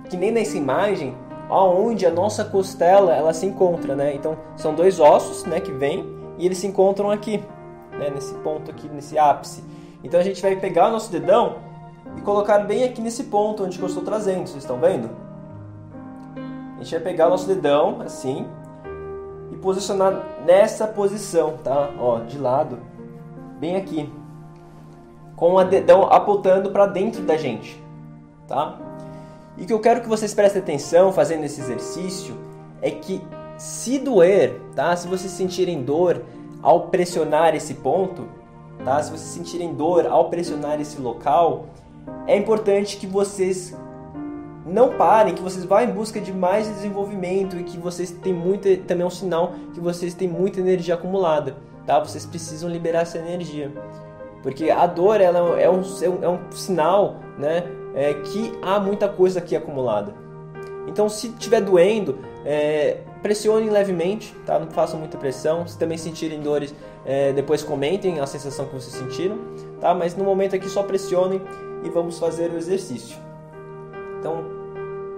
que nem nessa imagem, aonde a nossa costela ela se encontra, né? Então são dois ossos, né, que vêm e eles se encontram aqui, né, nesse ponto aqui, nesse ápice. Então a gente vai pegar o nosso dedão e colocar bem aqui nesse ponto onde eu estou trazendo, vocês estão vendo? A gente vai pegar o nosso dedão assim e posicionar nessa posição, tá? Ó, de lado, bem aqui, com o dedão apontando para dentro da gente tá? E que eu quero que vocês prestem atenção fazendo esse exercício é que se doer, tá? Se vocês sentirem dor ao pressionar esse ponto, tá? Se vocês sentirem dor ao pressionar esse local, é importante que vocês não parem, que vocês vá em busca de mais desenvolvimento e que vocês têm muita, também é um sinal que vocês têm muita energia acumulada, tá? Vocês precisam liberar essa energia. Porque a dor ela é um, é um sinal né, é, que há muita coisa aqui acumulada. Então, se estiver doendo, é, pressionem levemente, tá? não façam muita pressão. Se também sentirem dores, é, depois comentem a sensação que vocês sentiram. Tá? Mas no momento aqui, só pressionem e vamos fazer o exercício. Então,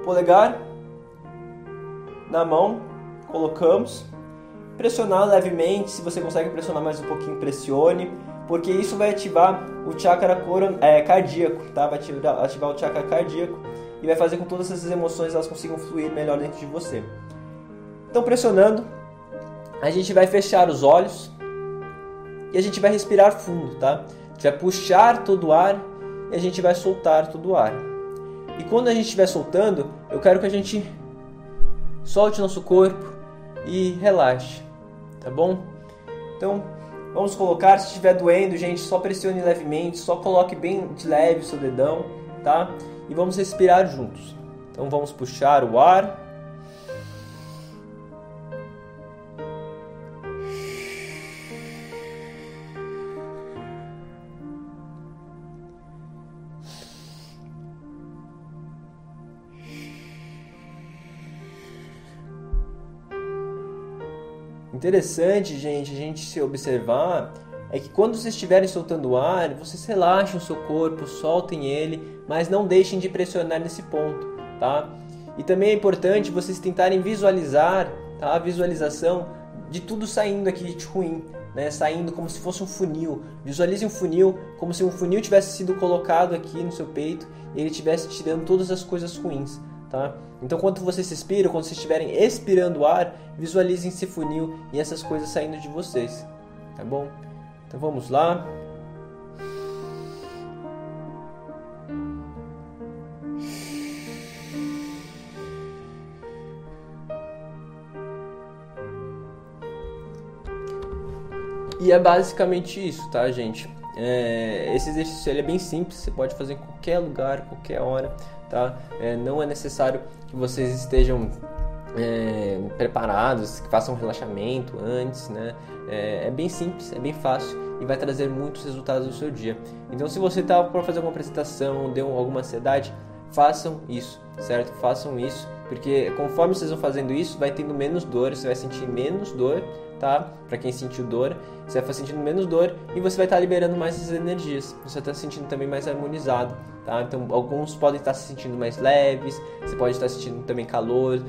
polegar na mão, colocamos. Pressionar levemente, se você consegue pressionar mais um pouquinho, pressione porque isso vai ativar o chakra coron, é, cardíaco, tá? Vai ativar, ativar o chakra cardíaco e vai fazer com que todas essas emoções elas consigam fluir melhor dentro de você. Então, pressionando, a gente vai fechar os olhos e a gente vai respirar fundo, tá? A gente vai puxar todo o ar e a gente vai soltar todo o ar. E quando a gente estiver soltando, eu quero que a gente solte nosso corpo e relaxe, tá bom? Então, Vamos colocar, se estiver doendo, gente, só pressione levemente, só coloque bem de leve o seu dedão, tá? E vamos respirar juntos. Então vamos puxar o ar. Interessante, gente, a gente se observar é que quando vocês estiverem soltando ar, vocês relaxem o seu corpo, soltem ele, mas não deixem de pressionar nesse ponto, tá? E também é importante vocês tentarem visualizar, tá? A visualização de tudo saindo aqui de ruim, né? Saindo como se fosse um funil. Visualize um funil como se um funil tivesse sido colocado aqui no seu peito e ele estivesse tirando todas as coisas ruins tá? Então, quando vocês expiram, quando vocês estiverem expirando ar, visualizem esse funil e essas coisas saindo de vocês, tá bom? Então, vamos lá. E é basicamente isso, tá, gente? É, esse exercício ele é bem simples, você pode fazer em qualquer lugar, qualquer hora tá? É, não é necessário que vocês estejam é, preparados, que façam um relaxamento antes, né? É, é, bem simples, é bem fácil e vai trazer muitos resultados no seu dia. Então, se você está por fazer uma apresentação, deu alguma ansiedade, façam isso, certo? Façam isso, porque conforme vocês vão fazendo isso, vai tendo menos dor, você vai sentir menos dor tá? Para quem sentiu dor, você vai sentindo menos dor e você vai estar tá liberando mais essas energias. Você está se sentindo também mais harmonizado, tá? Então, alguns podem estar se sentindo mais leves, você pode estar sentindo também calor,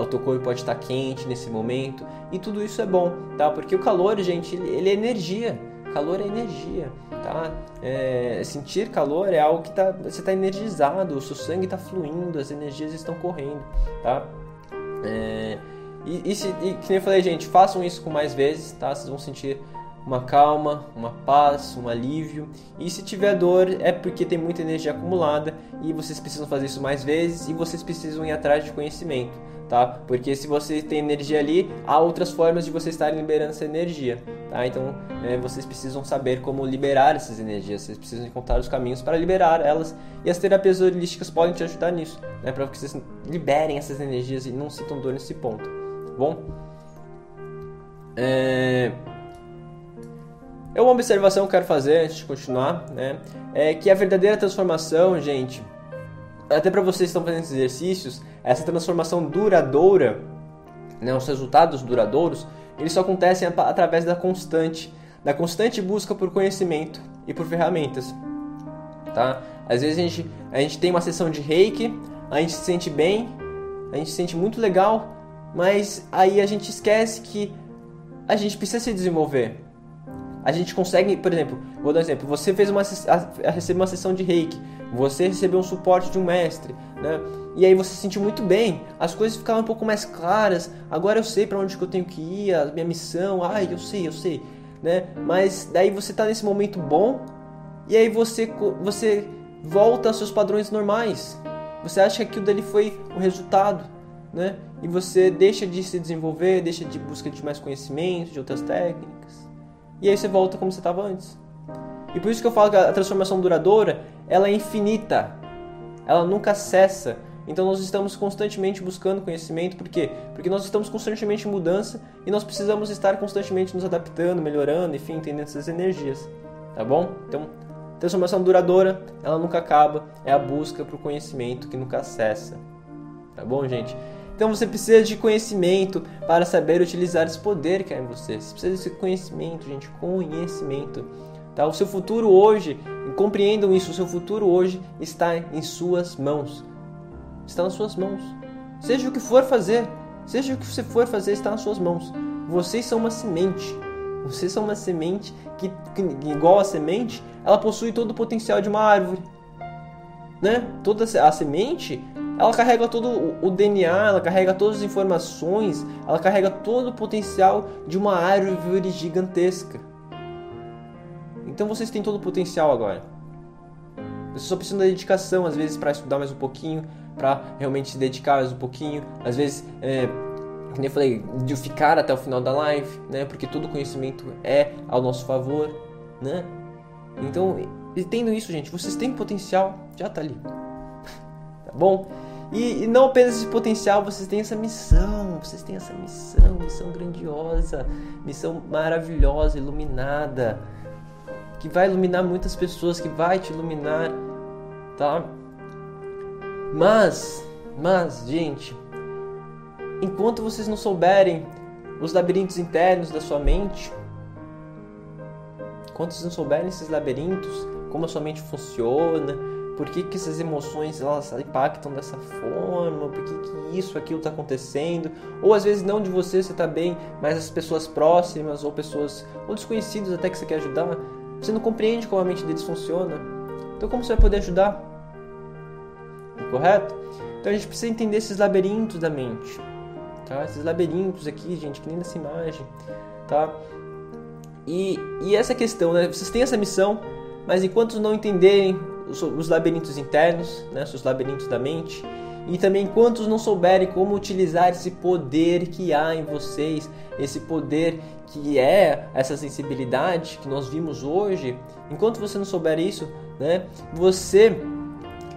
o teu corpo pode estar quente nesse momento e tudo isso é bom, tá? Porque o calor, gente, ele é energia. Calor é energia, tá? É, sentir calor é algo que tá, você está energizado, o seu sangue está fluindo, as energias estão correndo, tá? É, e, e, se, e que nem eu falei, gente, façam isso com mais vezes, tá? Vocês vão sentir uma calma, uma paz, um alívio. E se tiver dor, é porque tem muita energia acumulada e vocês precisam fazer isso mais vezes e vocês precisam ir atrás de conhecimento, tá? Porque se você tem energia ali, há outras formas de você estar liberando essa energia, tá? Então, é, vocês precisam saber como liberar essas energias, vocês precisam encontrar os caminhos para liberar elas e as terapias holísticas podem te ajudar nisso, né? Para que vocês liberem essas energias e não sintam dor nesse ponto bom? É... é uma observação que eu quero fazer antes de continuar, né? É que a verdadeira transformação, gente, até para vocês que estão fazendo esses exercícios, essa transformação duradoura, né, os resultados duradouros, eles só acontecem através da constante, da constante busca por conhecimento e por ferramentas, tá? Às vezes a gente, a gente tem uma sessão de reiki, a gente se sente bem, a gente se sente muito legal, mas aí a gente esquece que a gente precisa se desenvolver. A gente consegue, por exemplo, vou dar um exemplo, você fez uma recebeu uma sessão de reiki, você recebeu um suporte de um mestre, né? E aí você se sentiu muito bem, as coisas ficaram um pouco mais claras. Agora eu sei para onde que eu tenho que ir, a minha missão, ai, eu sei, eu sei, né? Mas daí você tá nesse momento bom e aí você você volta aos seus padrões normais. Você acha que aquilo dali foi o resultado né? E você deixa de se desenvolver, deixa de busca de mais conhecimento, de outras técnicas. E aí você volta como você estava antes. E por isso que eu falo que a transformação duradoura ela é infinita. Ela nunca cessa. Então nós estamos constantemente buscando conhecimento, por quê? Porque nós estamos constantemente em mudança e nós precisamos estar constantemente nos adaptando, melhorando, enfim, entendendo essas energias. Tá bom? Então, transformação duradoura, ela nunca acaba, é a busca o conhecimento que nunca cessa. Tá bom, gente? Então você precisa de conhecimento para saber utilizar esse poder que há em você. Você precisa desse conhecimento, gente, conhecimento. Tá? O seu futuro hoje, compreendam isso, o seu futuro hoje está em suas mãos. Está nas suas mãos. Seja o que for fazer, seja o que você for fazer, está nas suas mãos. Vocês são uma semente. Vocês são uma semente que, que igual a semente, ela possui todo o potencial de uma árvore. Né? Toda a semente ela carrega todo o DNA, ela carrega todas as informações, ela carrega todo o potencial de uma árvore gigantesca. Então vocês têm todo o potencial agora. Vocês só precisam da dedicação, às vezes, para estudar mais um pouquinho, para realmente se dedicar mais um pouquinho. Às vezes, é, como eu falei, de ficar até o final da live, né? Porque todo conhecimento é ao nosso favor, né? Então, tendo isso, gente, vocês têm potencial, já tá ali. tá bom? E, e, não apenas esse potencial, vocês têm essa missão, vocês têm essa missão, missão grandiosa, missão maravilhosa, iluminada, que vai iluminar muitas pessoas, que vai te iluminar, tá? Mas, mas, gente, enquanto vocês não souberem os labirintos internos da sua mente, enquanto vocês não souberem esses labirintos, como a sua mente funciona, por que, que essas emoções elas impactam dessa forma, por que, que isso, aquilo está acontecendo, ou às vezes não de você, você está bem, mas as pessoas próximas, ou pessoas, ou desconhecidos até que você quer ajudar, você não compreende como a mente deles funciona, então como você vai poder ajudar? Correto? Então a gente precisa entender esses labirintos da mente, tá? Esses labirintos aqui, gente, que nem nessa imagem, tá? E, e essa questão, né? Vocês têm essa missão, mas enquanto não entenderem os, os labirintos internos, né, os labirintos da mente, e também quantos não souberem como utilizar esse poder que há em vocês, esse poder que é essa sensibilidade que nós vimos hoje, enquanto você não souber isso, né, você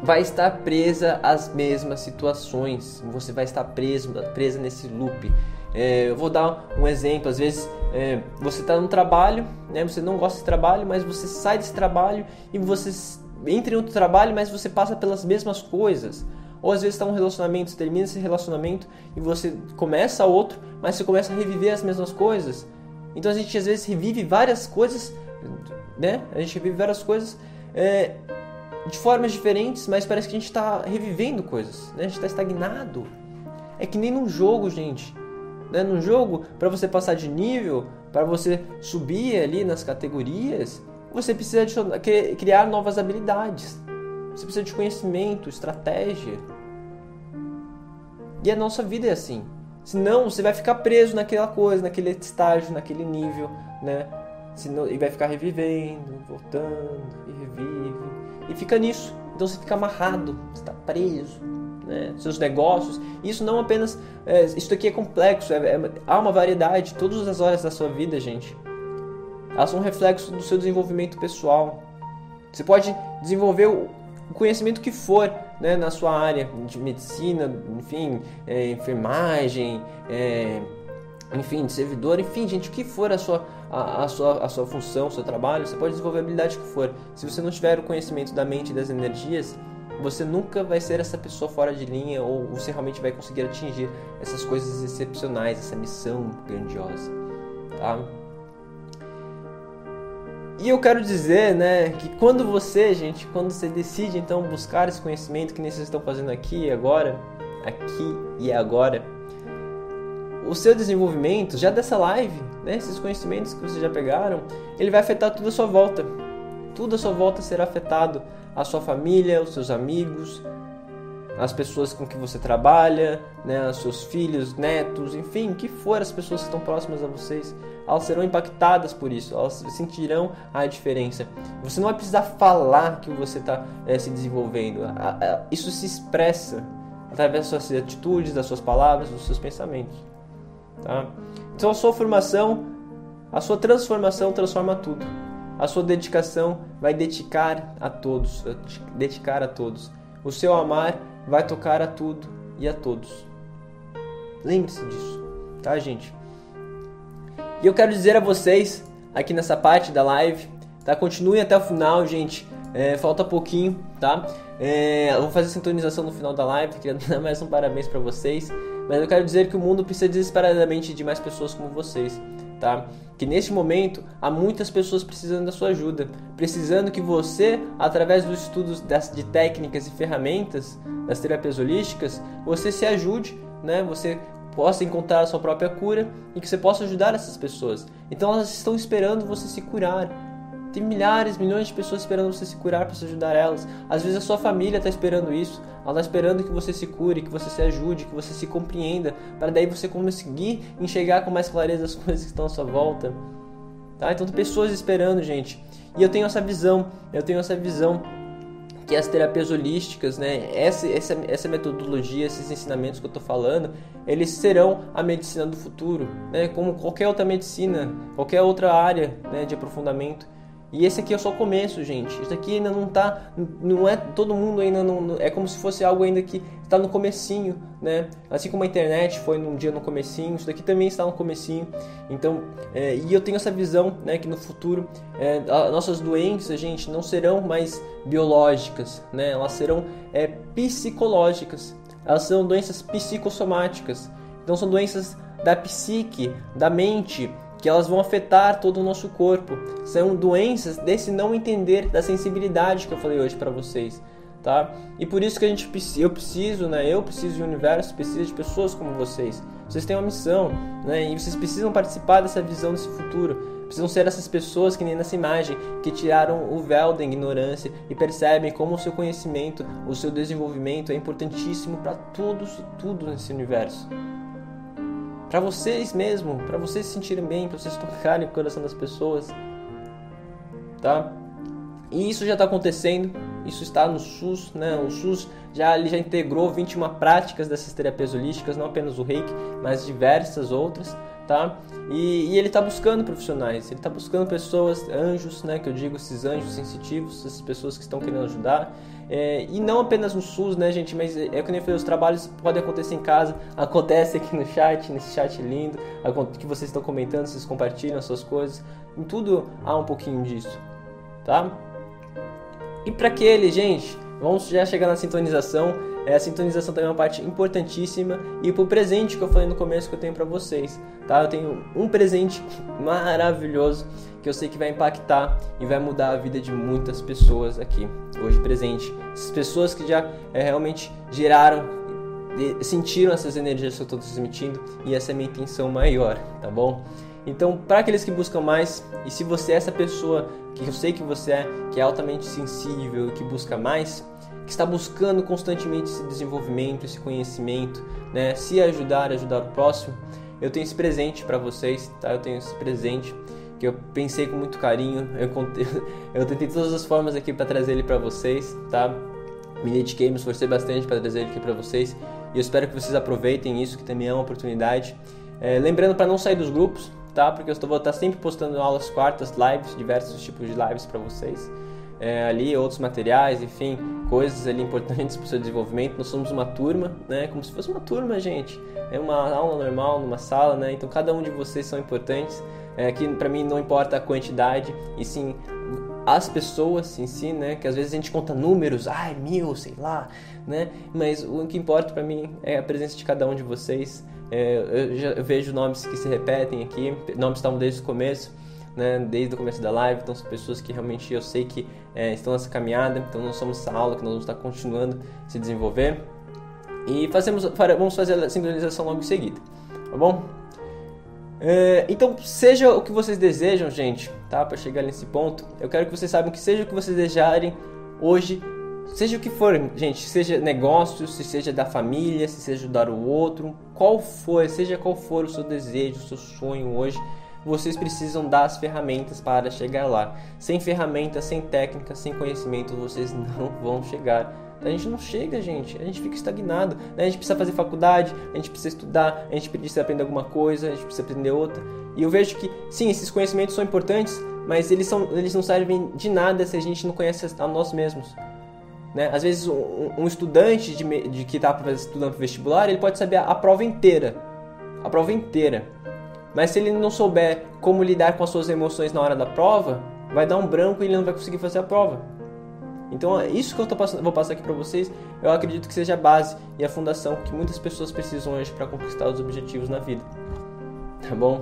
vai estar presa às mesmas situações, você vai estar preso, presa nesse loop. É, eu vou dar um exemplo, às vezes é, você está no trabalho, né, você não gosta de trabalho, mas você sai desse trabalho e você entra em outro trabalho, mas você passa pelas mesmas coisas. Ou às vezes está um relacionamento, você termina esse relacionamento e você começa outro, mas você começa a reviver as mesmas coisas. Então a gente às vezes revive várias coisas, né? A gente revive várias coisas é, de formas diferentes, mas parece que a gente está revivendo coisas, né? A gente está estagnado. É que nem num jogo, gente. Né? Num jogo, para você passar de nível, para você subir ali nas categorias, você precisa criar novas habilidades. Você precisa de conhecimento, estratégia. E a nossa vida é assim. Senão você vai ficar preso naquela coisa, naquele estágio, naquele nível, né? Senão, e vai ficar revivendo, voltando, e revive. E fica nisso. Então você fica amarrado, você está preso. Né? Seus negócios. Isso não apenas. É, isso aqui é complexo, é, é, há uma variedade todas as horas da sua vida, gente elas são um reflexo do seu desenvolvimento pessoal. Você pode desenvolver o conhecimento que for né, na sua área de medicina, enfim, é, enfermagem, é, enfim, de servidor, enfim, gente, o que for a sua, a, a, sua, a sua função, o seu trabalho, você pode desenvolver a habilidade que for. Se você não tiver o conhecimento da mente e das energias, você nunca vai ser essa pessoa fora de linha ou você realmente vai conseguir atingir essas coisas excepcionais, essa missão grandiosa, tá? E eu quero dizer, né, que quando você, gente, quando você decide então buscar esse conhecimento que nem vocês estão fazendo aqui e agora, aqui e agora, o seu desenvolvimento, já dessa live, né, esses conhecimentos que vocês já pegaram, ele vai afetar tudo à sua volta. Tudo à sua volta será afetado. A sua família, os seus amigos, as pessoas com que você trabalha, né, os seus filhos, netos, enfim, que for as pessoas que estão próximas a vocês, elas serão impactadas por isso, elas sentirão a diferença. Você não vai precisar falar que você está é, eh, se desenvolvendo, isso se expressa através das suas atitudes, das suas palavras, dos seus pensamentos. Tá? Então a sua formação, a sua transformação transforma tudo. a sua dedicação vai dedicar a todos, dedicar a todos. O seu amar vai tocar a tudo e a todos. Lembre-se disso, tá, gente? E eu quero dizer a vocês aqui nessa parte da live, tá? Continuem até o final, gente. É, falta pouquinho, tá? É, eu vou fazer a sintonização no final da live, queria dar mais um parabéns para vocês. Mas eu quero dizer que o mundo precisa desesperadamente de mais pessoas como vocês, tá? Que neste momento há muitas pessoas precisando da sua ajuda, precisando que você, através dos estudos de técnicas e ferramentas das terapias holísticas, você se ajude, né? Você possa encontrar a sua própria cura e que você possa ajudar essas pessoas. Então elas estão esperando você se curar. Tem milhares, milhões de pessoas esperando você se curar para ajudar elas. Às vezes a sua família está esperando isso. Ela está esperando que você se cure, que você se ajude, que você se compreenda, para daí você conseguir enxergar com mais clareza as coisas que estão à sua volta. Tá? Então tem pessoas esperando, gente. E eu tenho essa visão, eu tenho essa visão que as terapias holísticas, né, essa, essa, essa metodologia, esses ensinamentos que eu estou falando, eles serão a medicina do futuro, né, como qualquer outra medicina, qualquer outra área né, de aprofundamento. E esse aqui é só o começo, gente. Isso aqui ainda não tá, não é todo mundo ainda não, é como se fosse algo ainda que está no comecinho, né? Assim como a internet foi num dia no comecinho, isso daqui também está no comecinho. Então, é, e eu tenho essa visão, né, que no futuro é, nossas doenças, gente, não serão mais biológicas, né? Elas serão é, psicológicas. Elas são doenças psicossomáticas. Então são doenças da psique, da mente, que elas vão afetar todo o nosso corpo. São doenças desse não entender da sensibilidade que eu falei hoje para vocês, tá? E por isso que a gente eu preciso, né? Eu preciso do universo, precisa de pessoas como vocês. Vocês têm uma missão, né? E vocês precisam participar dessa visão desse futuro. Precisam ser essas pessoas que nem nessa imagem que tiraram o véu da ignorância e percebem como o seu conhecimento, o seu desenvolvimento é importantíssimo para tudo, tudo nesse universo para vocês mesmo, para vocês se sentirem bem, para vocês tocarem o coração das pessoas, tá? E isso já está acontecendo, isso está no SUS, né? O SUS já ele já integrou 21 práticas dessas terapias holísticas, não apenas o Reiki, mas diversas outras, tá? E, e ele está buscando profissionais, ele está buscando pessoas, anjos, né? Que eu digo esses anjos sensitivos, essas pessoas que estão querendo ajudar. É, e não apenas no SUS, né, gente? Mas é, é que nem falei, os trabalhos podem acontecer em casa, acontece aqui no chat, nesse chat lindo, que vocês estão comentando, vocês compartilham as suas coisas. Em tudo há um pouquinho disso, tá? E para aquele, gente, vamos já chegar na sintonização. É, a sintonização também é uma parte importantíssima. E pro presente que eu falei no começo que eu tenho para vocês, tá? Eu tenho um presente maravilhoso que eu sei que vai impactar e vai mudar a vida de muitas pessoas aqui, hoje presente. Essas pessoas que já é, realmente geraram, sentiram essas energias que eu estou transmitindo e essa é a minha intenção maior, tá bom? Então, para aqueles que buscam mais, e se você é essa pessoa que eu sei que você é, que é altamente sensível, que busca mais, que está buscando constantemente esse desenvolvimento, esse conhecimento, né, se ajudar, ajudar o próximo, eu tenho esse presente para vocês, tá? Eu tenho esse presente que eu pensei com muito carinho. Eu, contei, eu tentei todas as formas aqui para trazer ele para vocês, tá? Me dediquei, me esforcei bastante para trazer ele aqui para vocês e eu espero que vocês aproveitem isso, que também é uma oportunidade. É, lembrando para não sair dos grupos, tá? Porque eu vou estar sempre postando aulas quartas, lives, diversos tipos de lives para vocês. É, ali, outros materiais, enfim, coisas ali importantes para o seu desenvolvimento. Nós somos uma turma, né? Como se fosse uma turma, gente. É uma aula normal, numa sala, né? Então cada um de vocês são importantes. É, que para mim não importa a quantidade, e sim as pessoas em si, né? Que às vezes a gente conta números, ai, mil, sei lá, né? Mas o que importa para mim é a presença de cada um de vocês. É, eu, já, eu vejo nomes que se repetem aqui, nomes estavam desde o começo, né? Desde o começo da live, então são pessoas que realmente eu sei que é, estão nessa caminhada, então não somos essa aula que nós vamos estar continuando a se desenvolver. E fazemos, vamos fazer a sincronização logo em seguida, tá bom? É, então, seja o que vocês desejam, gente, tá? Para chegar nesse ponto, eu quero que vocês saibam que seja o que vocês desejarem hoje, seja o que for, gente, seja negócio, se seja da família, se seja ajudar o outro, qual for, seja qual for o seu desejo, o seu sonho hoje, vocês precisam das ferramentas para chegar lá. Sem ferramentas, sem técnica, sem conhecimento, vocês não vão chegar a gente não chega, gente. A gente fica estagnado. Né? A gente precisa fazer faculdade, a gente precisa estudar, a gente precisa aprender alguma coisa, a gente precisa aprender outra. E eu vejo que, sim, esses conhecimentos são importantes, mas eles, são, eles não servem de nada se a gente não conhece a nós mesmos. Né? Às vezes um, um estudante de, de que está estudando para vestibular, ele pode saber a, a prova inteira, a prova inteira. Mas se ele não souber como lidar com as suas emoções na hora da prova, vai dar um branco e ele não vai conseguir fazer a prova. Então, é isso que eu passando, vou passar aqui para vocês, eu acredito que seja a base e a fundação que muitas pessoas precisam hoje para conquistar os objetivos na vida. Tá bom?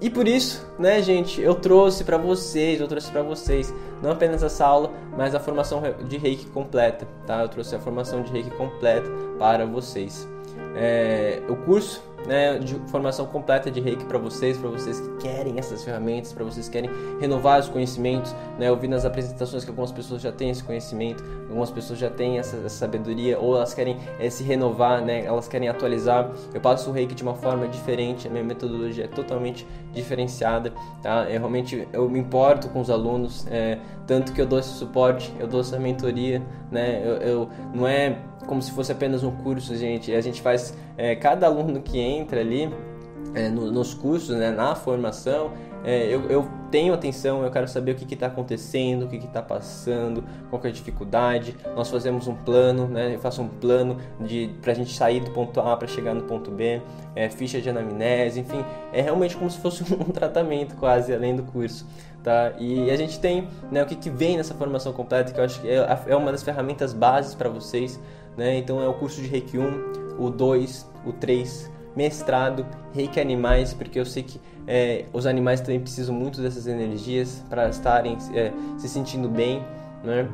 E por isso, né, gente, eu trouxe para vocês, eu trouxe para vocês não apenas essa aula, mas a formação de Reiki completa, tá? Eu trouxe a formação de Reiki completa para vocês. É, o curso né, de formação completa de Reiki para vocês, para vocês que querem essas ferramentas, para vocês que querem renovar os conhecimentos. Né, eu vi nas apresentações que algumas pessoas já têm esse conhecimento, algumas pessoas já têm essa, essa sabedoria, ou elas querem é, se renovar, né, elas querem atualizar. Eu passo o Reiki de uma forma diferente, a minha metodologia é totalmente diferenciada. Tá? Eu realmente eu me importo com os alunos, é, tanto que eu dou esse suporte, eu dou essa mentoria. Né, eu, eu não é como se fosse apenas um curso, gente. A gente faz é, cada aluno que entra ali é, no, nos cursos, né, na formação, é, eu, eu, tenho atenção, eu quero saber o que está acontecendo, o que está passando, qual é a dificuldade. Nós fazemos um plano, né, eu faço um plano para a gente sair do ponto A para chegar no ponto B, é, ficha de anamnese, enfim, é realmente como se fosse um tratamento quase além do curso. Tá? E a gente tem né, o que, que vem nessa formação completa, que eu acho que é, é uma das ferramentas bases para vocês né? Então é o curso de Reiki 1, o 2, o 3, mestrado, Reiki Animais, porque eu sei que é, os animais também precisam muito dessas energias para estarem é, se sentindo bem, né?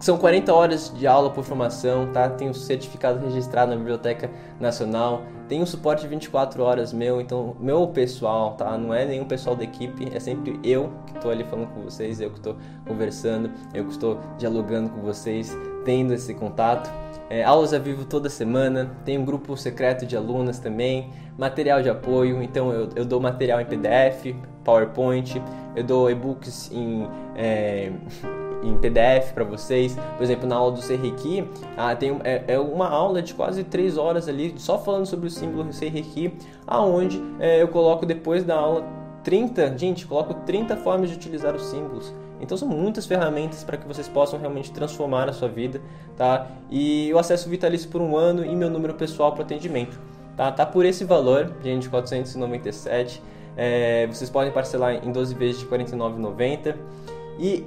São 40 horas de aula por formação, tá? Tem o certificado registrado na Biblioteca Nacional, tem um suporte 24 horas meu, então meu pessoal, tá? Não é nenhum pessoal da equipe, é sempre eu que estou ali falando com vocês, eu que estou conversando, eu que estou dialogando com vocês, tendo esse contato. É, aulas a vivo toda semana, tem um grupo secreto de alunas também, material de apoio, então eu, eu dou material em PDF, PowerPoint, eu dou e-books em, é, em PDF para vocês. Por exemplo, na aula do Seireki, ah, tem, é, é, uma aula de quase 3 horas ali, só falando sobre o símbolo Seireki, aonde é, eu coloco depois da aula 30, gente, coloco 30 formas de utilizar os símbolos. Então são muitas ferramentas para que vocês possam realmente transformar a sua vida, tá? E o acesso vitalício por um ano e meu número pessoal para atendimento, tá? Tá por esse valor, gente, 497. É, vocês podem parcelar em 12 vezes de R$ 49,90. E,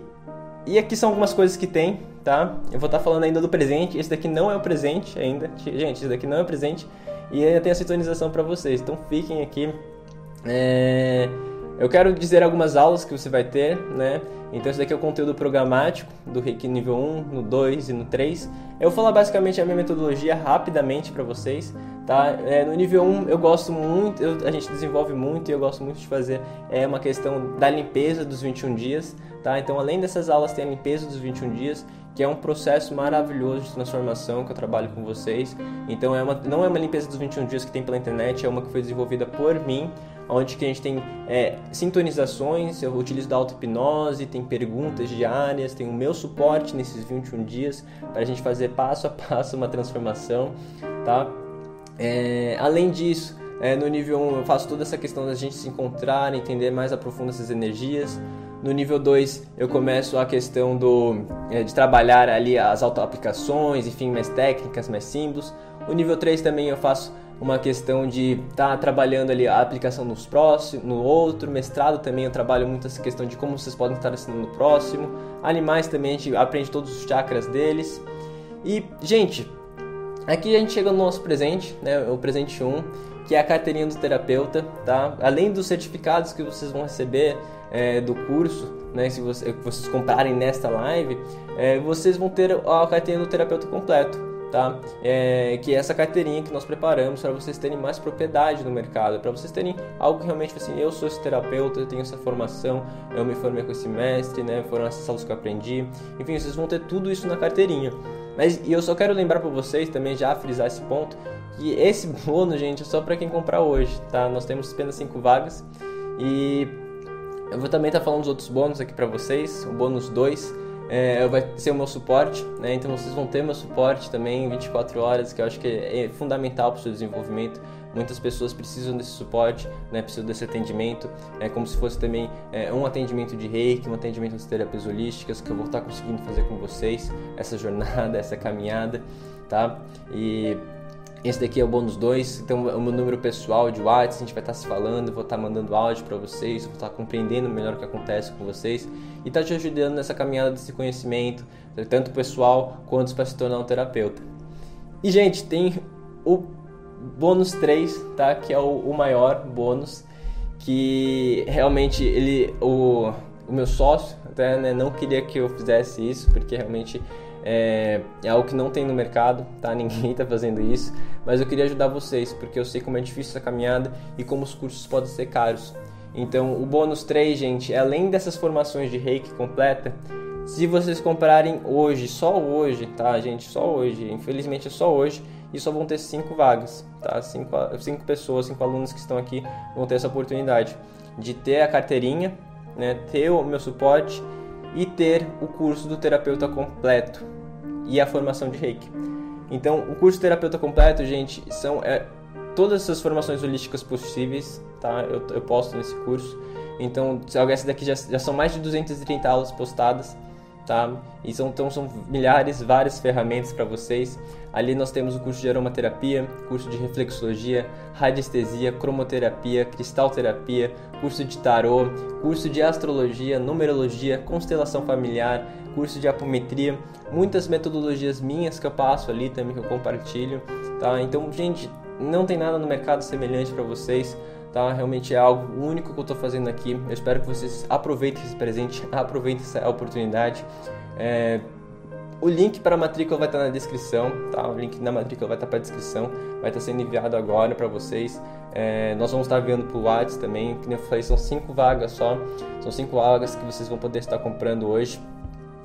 e aqui são algumas coisas que tem, tá? Eu vou estar tá falando ainda do presente. Esse daqui não é o presente ainda. Gente, esse daqui não é o presente. E ainda tem a sintonização para vocês. Então fiquem aqui. É... Eu quero dizer algumas aulas que você vai ter, né? Então esse daqui é o conteúdo programático do Reiki nível 1, no 2 e no 3. Eu vou falar basicamente a minha metodologia rapidamente para vocês, tá? É, no nível 1 eu gosto muito, eu, a gente desenvolve muito e eu gosto muito de fazer é uma questão da limpeza dos 21 dias, tá? Então além dessas aulas tem a limpeza dos 21 dias, que é um processo maravilhoso de transformação que eu trabalho com vocês. Então é uma, não é uma limpeza dos 21 dias que tem pela internet, é uma que foi desenvolvida por mim, onde que a gente tem é, sintonizações, eu utilizo da auto-hipnose, tem perguntas diárias, tem o meu suporte nesses 21 dias para a gente fazer passo a passo uma transformação, tá? É, além disso, é, no nível 1 eu faço toda essa questão da gente se encontrar, entender mais a profundo essas energias. No nível 2 eu começo a questão do, é, de trabalhar ali as auto-aplicações, enfim, mais técnicas, mais símbolos. O nível 3 também eu faço uma questão de estar tá trabalhando ali a aplicação nos próximos, no outro, mestrado também eu trabalho muito essa questão de como vocês podem estar ensinando no próximo. Animais também a gente aprende todos os chakras deles. E, gente, aqui a gente chega no nosso presente, né, o presente 1, que é a carteirinha do terapeuta, tá? Além dos certificados que vocês vão receber é, do curso, né, se você, vocês comprarem nesta live, é, vocês vão ter a carteirinha do terapeuta completo tá? É, que é essa carteirinha que nós preparamos para vocês terem mais propriedade no mercado, para vocês terem algo que realmente assim, eu sou esse terapeuta, eu tenho essa formação, eu me formei com esse mestre, né? Foram essas aulas que eu aprendi. Enfim, vocês vão ter tudo isso na carteirinha. Mas e eu só quero lembrar para vocês também já frisar esse ponto que esse bônus, gente, é só para quem comprar hoje, tá? Nós temos apenas 5 vagas e eu vou também estar tá falando dos outros bônus aqui para vocês. O bônus 2 é, vai ser o meu suporte, né? Então vocês vão ter meu suporte também 24 horas, que eu acho que é fundamental para o seu desenvolvimento, Muitas pessoas precisam desse suporte, né? precisam desse atendimento. É como se fosse também é, um atendimento de reiki, um atendimento de terapias holísticas que eu vou estar conseguindo fazer com vocês, essa jornada, essa caminhada, tá? E esse daqui é o bônus 2, então é o meu número pessoal de WhatsApp, a gente vai estar se falando, vou estar mandando áudio para vocês, vou estar compreendendo melhor o que acontece com vocês e estar tá te ajudando nessa caminhada desse conhecimento, tanto pessoal quanto para se tornar um terapeuta. E gente, tem o bônus 3, tá? Que é o, o maior bônus, que realmente ele o, o meu sócio até né, não queria que eu fizesse isso, porque realmente é, é algo que não tem no mercado, tá? Ninguém está fazendo isso, mas eu queria ajudar vocês, porque eu sei como é difícil essa caminhada e como os cursos podem ser caros. Então, o bônus 3, gente, além dessas formações de reiki completa, se vocês comprarem hoje, só hoje, tá, gente? Só hoje, infelizmente é só hoje, e só vão ter 5 vagas, tá? 5 pessoas, 5 alunos que estão aqui vão ter essa oportunidade de ter a carteirinha, né, ter o meu suporte e ter o curso do terapeuta completo e a formação de reiki. Então, o curso terapeuta completo, gente, são é, todas essas formações holísticas possíveis, tá? Eu, eu posto nesse curso. Então, essa daqui já, já são mais de 230 aulas postadas tá? Então são milhares, várias ferramentas para vocês. Ali nós temos o curso de aromaterapia, curso de reflexologia, radiestesia, cromoterapia, cristalterapia, curso de tarô, curso de astrologia, numerologia, constelação familiar, curso de apometria, muitas metodologias minhas que eu passo ali também que eu compartilho, tá? Então, gente, não tem nada no mercado semelhante para vocês tá? Realmente é algo único que eu estou fazendo aqui. Eu espero que vocês aproveitem esse presente, aproveitem essa oportunidade. É... O link para a matrícula vai estar na descrição, tá? O link na matrícula vai estar para a descrição, vai estar sendo enviado agora para vocês. É... nós vamos estar enviando para o WhatsApp também, que eu falei, são cinco vagas só, são cinco vagas que vocês vão poder estar comprando hoje.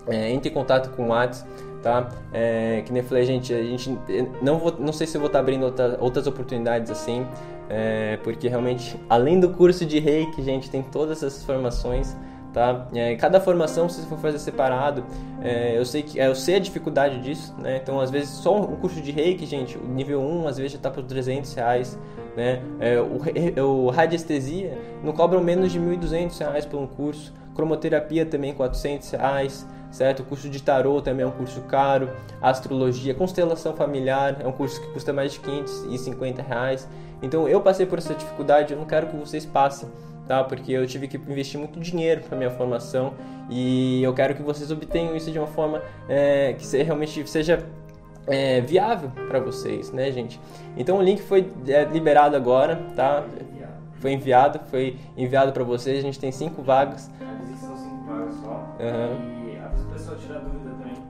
É, entre em contato com o WhatsApp, tá? É, que nem eu falei, gente, a gente não, vou, não sei se eu vou estar abrindo outra, outras oportunidades assim, é, porque realmente, além do curso de reiki, gente, tem todas essas formações, tá? É, cada formação, se for fazer separado, é, eu sei que é, eu sei a dificuldade disso, né? Então, às vezes, só um curso de reiki, gente, o nível 1, às vezes já está por 300 reais, né? É, o, o radiestesia não cobram menos de 1.200 reais por um curso, cromoterapia também 400 reais, certo? O curso de tarô também é um curso caro, astrologia, constelação familiar é um curso que custa mais de 550 reais. Então eu passei por essa dificuldade, eu não quero que vocês passem, tá? Porque eu tive que investir muito dinheiro para minha formação e eu quero que vocês obtenham isso de uma forma é, que realmente seja é, viável para vocês, né, gente? Então o link foi é, liberado agora, tá? Foi enviado, foi enviado para vocês. A gente tem cinco vagas. São cinco vagas só. Uhum.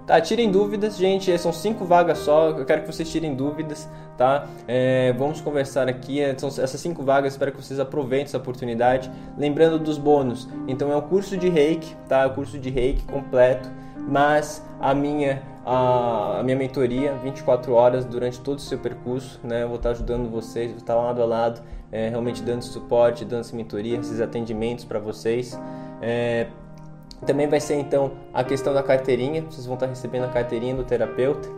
Tá, tirem dúvidas, gente. São cinco vagas só. Eu quero que vocês tirem dúvidas, tá? É, vamos conversar aqui. É, são essas cinco vagas. Espero que vocês aproveitem essa oportunidade. Lembrando dos bônus. Então é um curso de reiki, tá? É um curso de reiki completo. Mas a minha a, minha mentoria 24 horas durante todo o seu percurso, né? Eu vou estar ajudando vocês, vou estar lado a lado, é, realmente dando suporte, dando essa mentoria, esses atendimentos para vocês. É, também vai ser então a questão da carteirinha, vocês vão estar recebendo a carteirinha do terapeuta.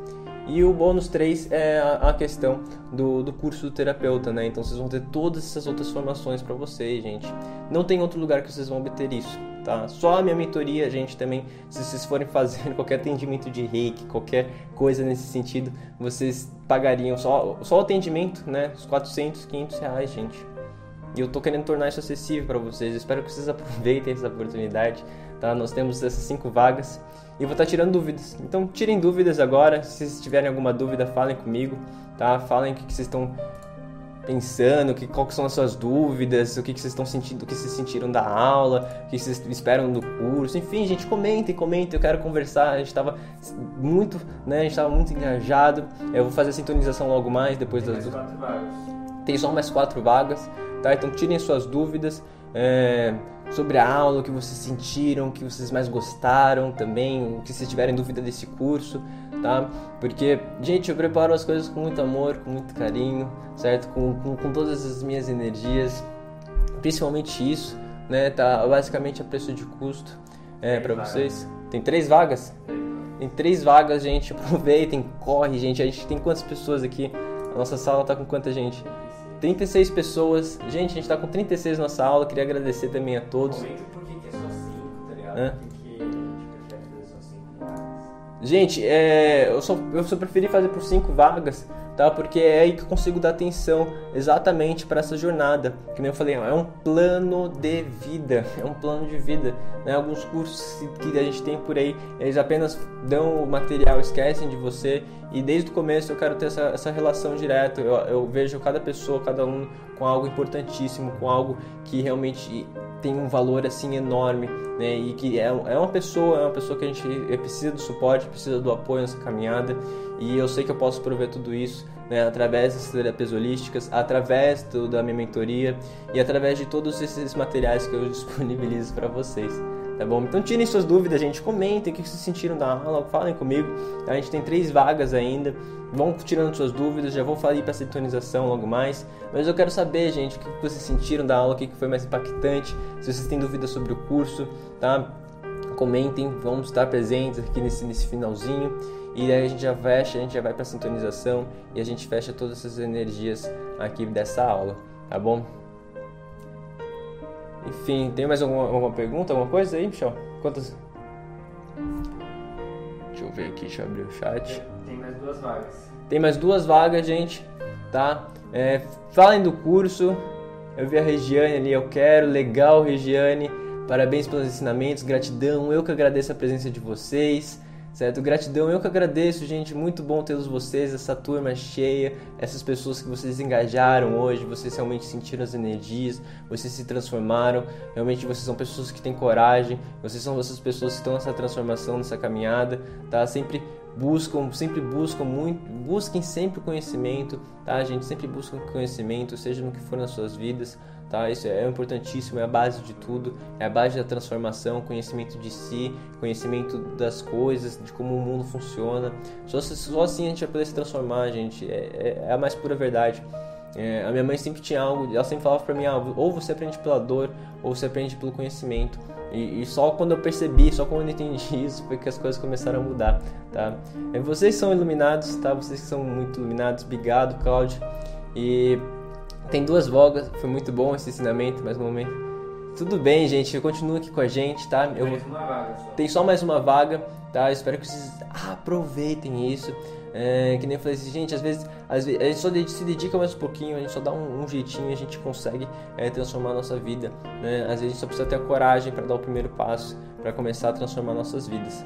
E o bônus 3 é a, questão do, do curso do terapeuta, né? Então vocês vão ter todas essas outras formações para vocês, gente. Não tem outro lugar que vocês vão obter isso, tá? Só a minha mentoria, gente, também, se vocês forem fazer qualquer atendimento de reiki, qualquer coisa nesse sentido, vocês pagariam só, só o atendimento, né? Os 400, 500 reais, gente. E eu tô querendo tornar isso acessível para vocês. Espero que vocês aproveitem essa oportunidade tá? Nós temos essas cinco vagas e vou estar tá tirando dúvidas. Então tirem dúvidas agora. Se vocês tiverem alguma dúvida, falem comigo, tá? Falem o que, vocês estão pensando, que, quais são as suas dúvidas, o que, que vocês estão sentindo, o que vocês sentiram da aula, o que vocês esperam do curso, enfim, gente, comentem, comentem, eu quero conversar, a gente estava muito, né, a gente estava muito engajado, eu vou fazer a sintonização logo mais, depois Tem das... Mais quatro vagas. Tem só mais quatro vagas, tá, então tirem suas dúvidas, é, sobre a aula, o que vocês sentiram, o que vocês mais gostaram também, o que vocês tiverem dúvida desse curso, tá? Porque, gente, eu preparo as coisas com muito amor, com muito carinho, certo? Com, com, com todas as minhas energias, principalmente isso, né? Tá basicamente a preço de custo é, para vocês. Tem três vagas? Tem três vagas, gente. Aproveitem, corre, gente. A gente tem quantas pessoas aqui? A nossa sala tá com quanta gente? 36 pessoas. Gente, a gente tá com 36 na nossa aula. Queria agradecer também a todos. Comenta por que, é só 5, tá ligado? Hã? Por que, que a gente prefere fazer só 5 vagas? Gente, é, eu, só, eu só preferi fazer por 5 vagas, tá? Porque é aí que eu consigo dar atenção exatamente para essa jornada. Que nem eu falei, é um plano de vida, é um plano de vida. Né? Alguns cursos que a gente tem por aí, eles apenas dão o material, esquecem de você. E desde o começo eu quero ter essa, essa relação direta. Eu, eu vejo cada pessoa, cada aluno com algo importantíssimo, com algo que realmente tem um valor assim enorme, né? E que é, é uma pessoa, é uma pessoa que a gente precisa do suporte, precisa do apoio nessa caminhada. E eu sei que eu posso prover tudo isso né, através das terapias holísticas, através do, da minha mentoria e através de todos esses materiais que eu disponibilizo para vocês. Tá bom? Então tirem suas dúvidas, gente. Comentem o que vocês sentiram da aula, falem comigo. Tá? A gente tem três vagas ainda. Vão tirando suas dúvidas, já vou falar para sintonização logo mais. Mas eu quero saber, gente, o que vocês sentiram da aula, o que foi mais impactante. Se vocês têm dúvidas sobre o curso, tá? Comentem, vamos estar presentes aqui nesse, nesse finalzinho. E aí a gente já fecha, a gente já vai para sintonização e a gente fecha todas essas energias aqui dessa aula, tá bom? Enfim, tem mais alguma, alguma pergunta, alguma coisa aí, Michel? Quantas? Deixa eu ver aqui, deixa eu abrir o chat. Tem mais duas vagas. Tem mais duas vagas, gente, tá? É, falem do curso. Eu vi a Regiane ali, eu quero. Legal, Regiane. Parabéns pelos ensinamentos, gratidão. Eu que agradeço a presença de vocês. Certo? Gratidão, eu que agradeço, gente. Muito bom tê-los vocês, essa turma cheia, essas pessoas que vocês engajaram hoje, vocês realmente sentiram as energias, vocês se transformaram. Realmente vocês são pessoas que têm coragem, vocês são essas pessoas que estão nessa transformação, nessa caminhada, tá? Sempre buscam, sempre buscam muito, busquem sempre conhecimento, tá? gente sempre busca conhecimento, seja no que for nas suas vidas, tá? Isso é importantíssimo, é a base de tudo, é a base da transformação, conhecimento de si, conhecimento das coisas, de como o mundo funciona. Só, só assim a gente vai poder se transformar, gente. É, é, é a mais pura verdade. É, a minha mãe sempre tinha algo, ela sempre falava para mim, ah, ou você aprende pela dor, ou você aprende pelo conhecimento. E, e, só quando eu percebi, só quando eu entendi isso, foi que as coisas começaram a mudar, tá? E vocês são iluminados, tá? Vocês que são muito iluminados, obrigado, Cláudio. E tem duas vogas, foi muito bom esse ensinamento, mais um momento. Tudo bem, gente, continua aqui com a gente, tá? Eu. Tem só mais uma vaga, tá? Eu espero que vocês aproveitem isso. É, que nem eu falei assim, gente, às vezes, às vezes a gente só se dedica mais um pouquinho, a gente só dá um, um jeitinho e a gente consegue é, transformar a nossa vida. Né? Às vezes a gente só precisa ter a coragem para dar o primeiro passo, para começar a transformar nossas vidas.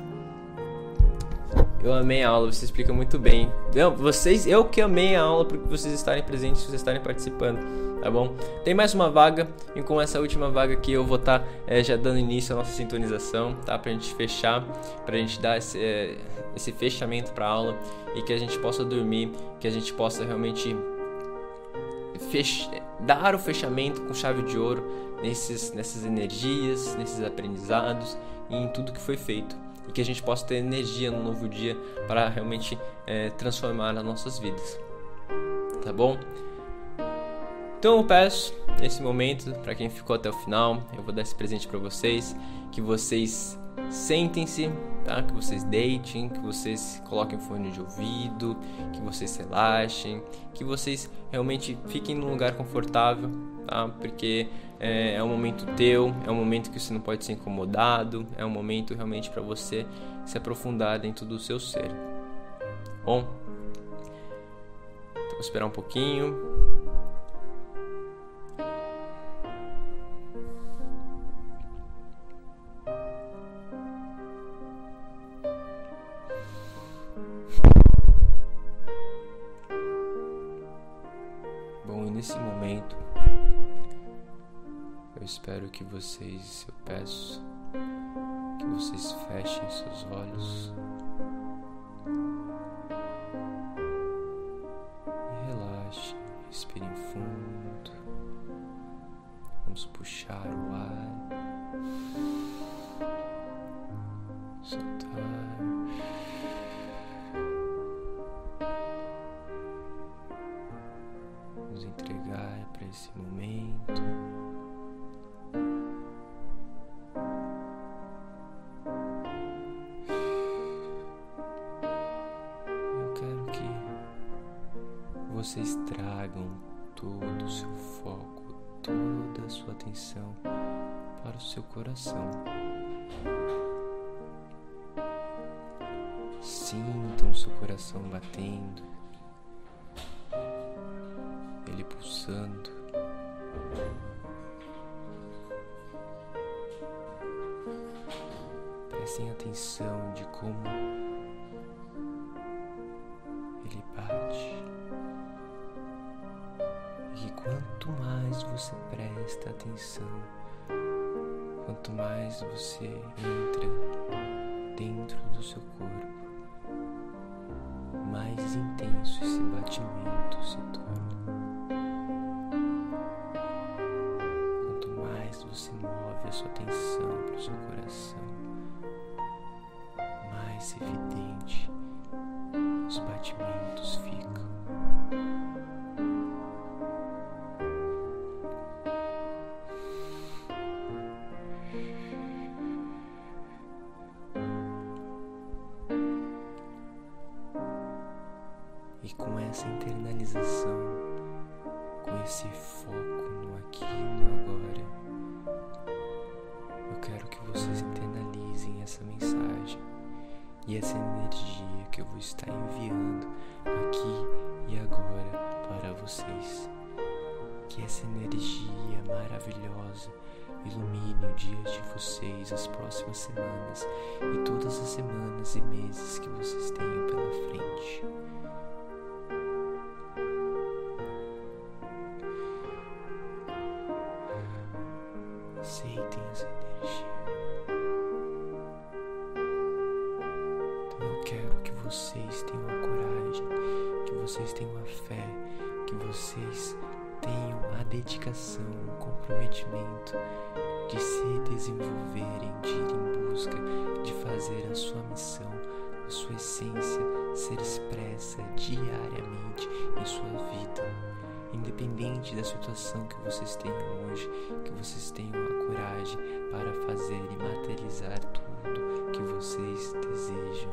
Eu amei a aula, você explica muito bem. Não, vocês, eu que amei a aula porque vocês estarem presentes, vocês estarem participando, tá bom? Tem mais uma vaga e com essa última vaga aqui eu vou estar tá, é, já dando início à nossa sintonização, tá? Pra gente fechar, pra gente dar esse, é, esse fechamento pra aula e que a gente possa dormir, que a gente possa realmente fech dar o fechamento com chave de ouro nesses, nessas energias, nesses aprendizados e em tudo que foi feito e que a gente possa ter energia no novo dia para realmente é, transformar as nossas vidas. Tá bom? Então eu peço nesse momento, para quem ficou até o final, eu vou dar esse presente para vocês, que vocês sentem-se, tá? Que vocês deitem, que vocês coloquem fone de ouvido, que vocês relaxem, que vocês realmente fiquem num lugar confortável, tá? Porque é, é um momento teu, é um momento que você não pode ser incomodado, é um momento realmente para você se aprofundar dentro do seu ser. Bom, então, vou esperar um pouquinho. Espero que vocês, eu peço que vocês fechem seus olhos e relaxem, respirem fundo. Vamos puxar o ar, soltar. Nos entregar para esse momento. Vocês tragam todo o seu foco, toda a sua atenção para o seu coração. Sintam seu coração batendo, ele pulsando. Prestem atenção de como quanto mais você presta atenção, quanto mais você entra dentro do seu corpo, mais intenso esse batimento se torna. Quanto mais você move a sua atenção para o seu coração, mais evidente os batimentos ficam. Vocês. Que essa energia maravilhosa ilumine o dia de vocês, as próximas semanas e todas as semanas e meses que vocês tenham pela frente. Vocês tenham a coragem para fazer e materializar tudo que vocês desejam,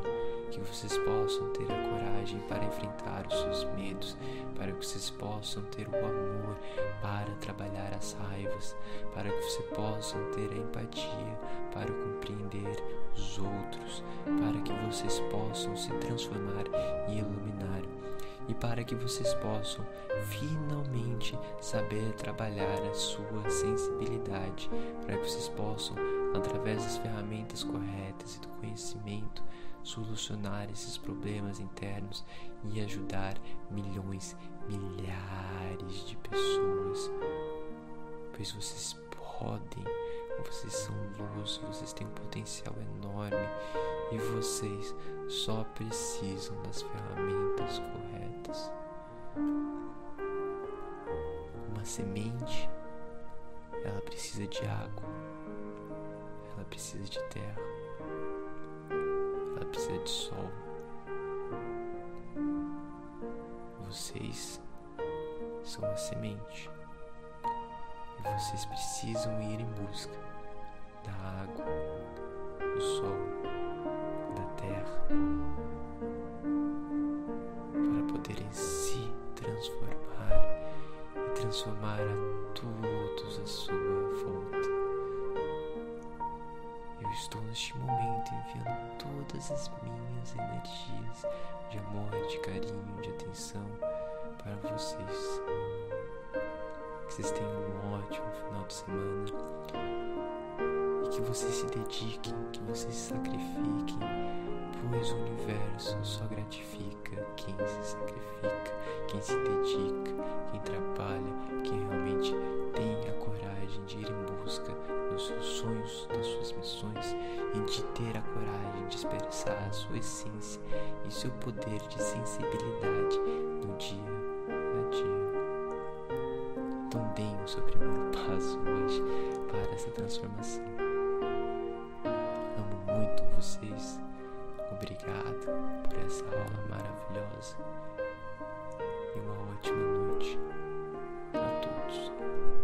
que vocês possam ter a coragem para enfrentar os seus medos, para que vocês possam ter o amor para trabalhar as raivas, para que vocês possam ter a empatia para compreender os outros, para que vocês possam se transformar e iluminar e para que vocês possam finalmente saber trabalhar a sua sensibilidade, para que vocês possam, através das ferramentas corretas e do conhecimento, solucionar esses problemas internos e ajudar milhões, milhares de pessoas. Pois vocês podem, vocês são luz, vocês têm um potencial enorme e vocês só precisam das ferramentas corretas. Uma semente, ela precisa de água, ela precisa de terra, ela precisa de sol. Vocês são a semente. E vocês precisam ir em busca da água, do sol, da terra, transformar a todos à sua volta. Eu estou neste momento enviando todas as minhas energias de amor, de carinho, de atenção para vocês. Que vocês tenham um ótimo final de semana e que vocês se dediquem, que vocês se sacrifiquem, pois o universo só gratifica quem se sacrifica, quem se dedica, quem trabalha, quem realmente tem a coragem de ir em busca dos seus sonhos, das suas missões e de ter a coragem de expressar a sua essência e seu poder de sensibilidade no dia a dia. Então deem o seu primeiro passo hoje para essa transformação. Amo muito vocês. Obrigado por essa aula maravilhosa e uma ótima noite a todos.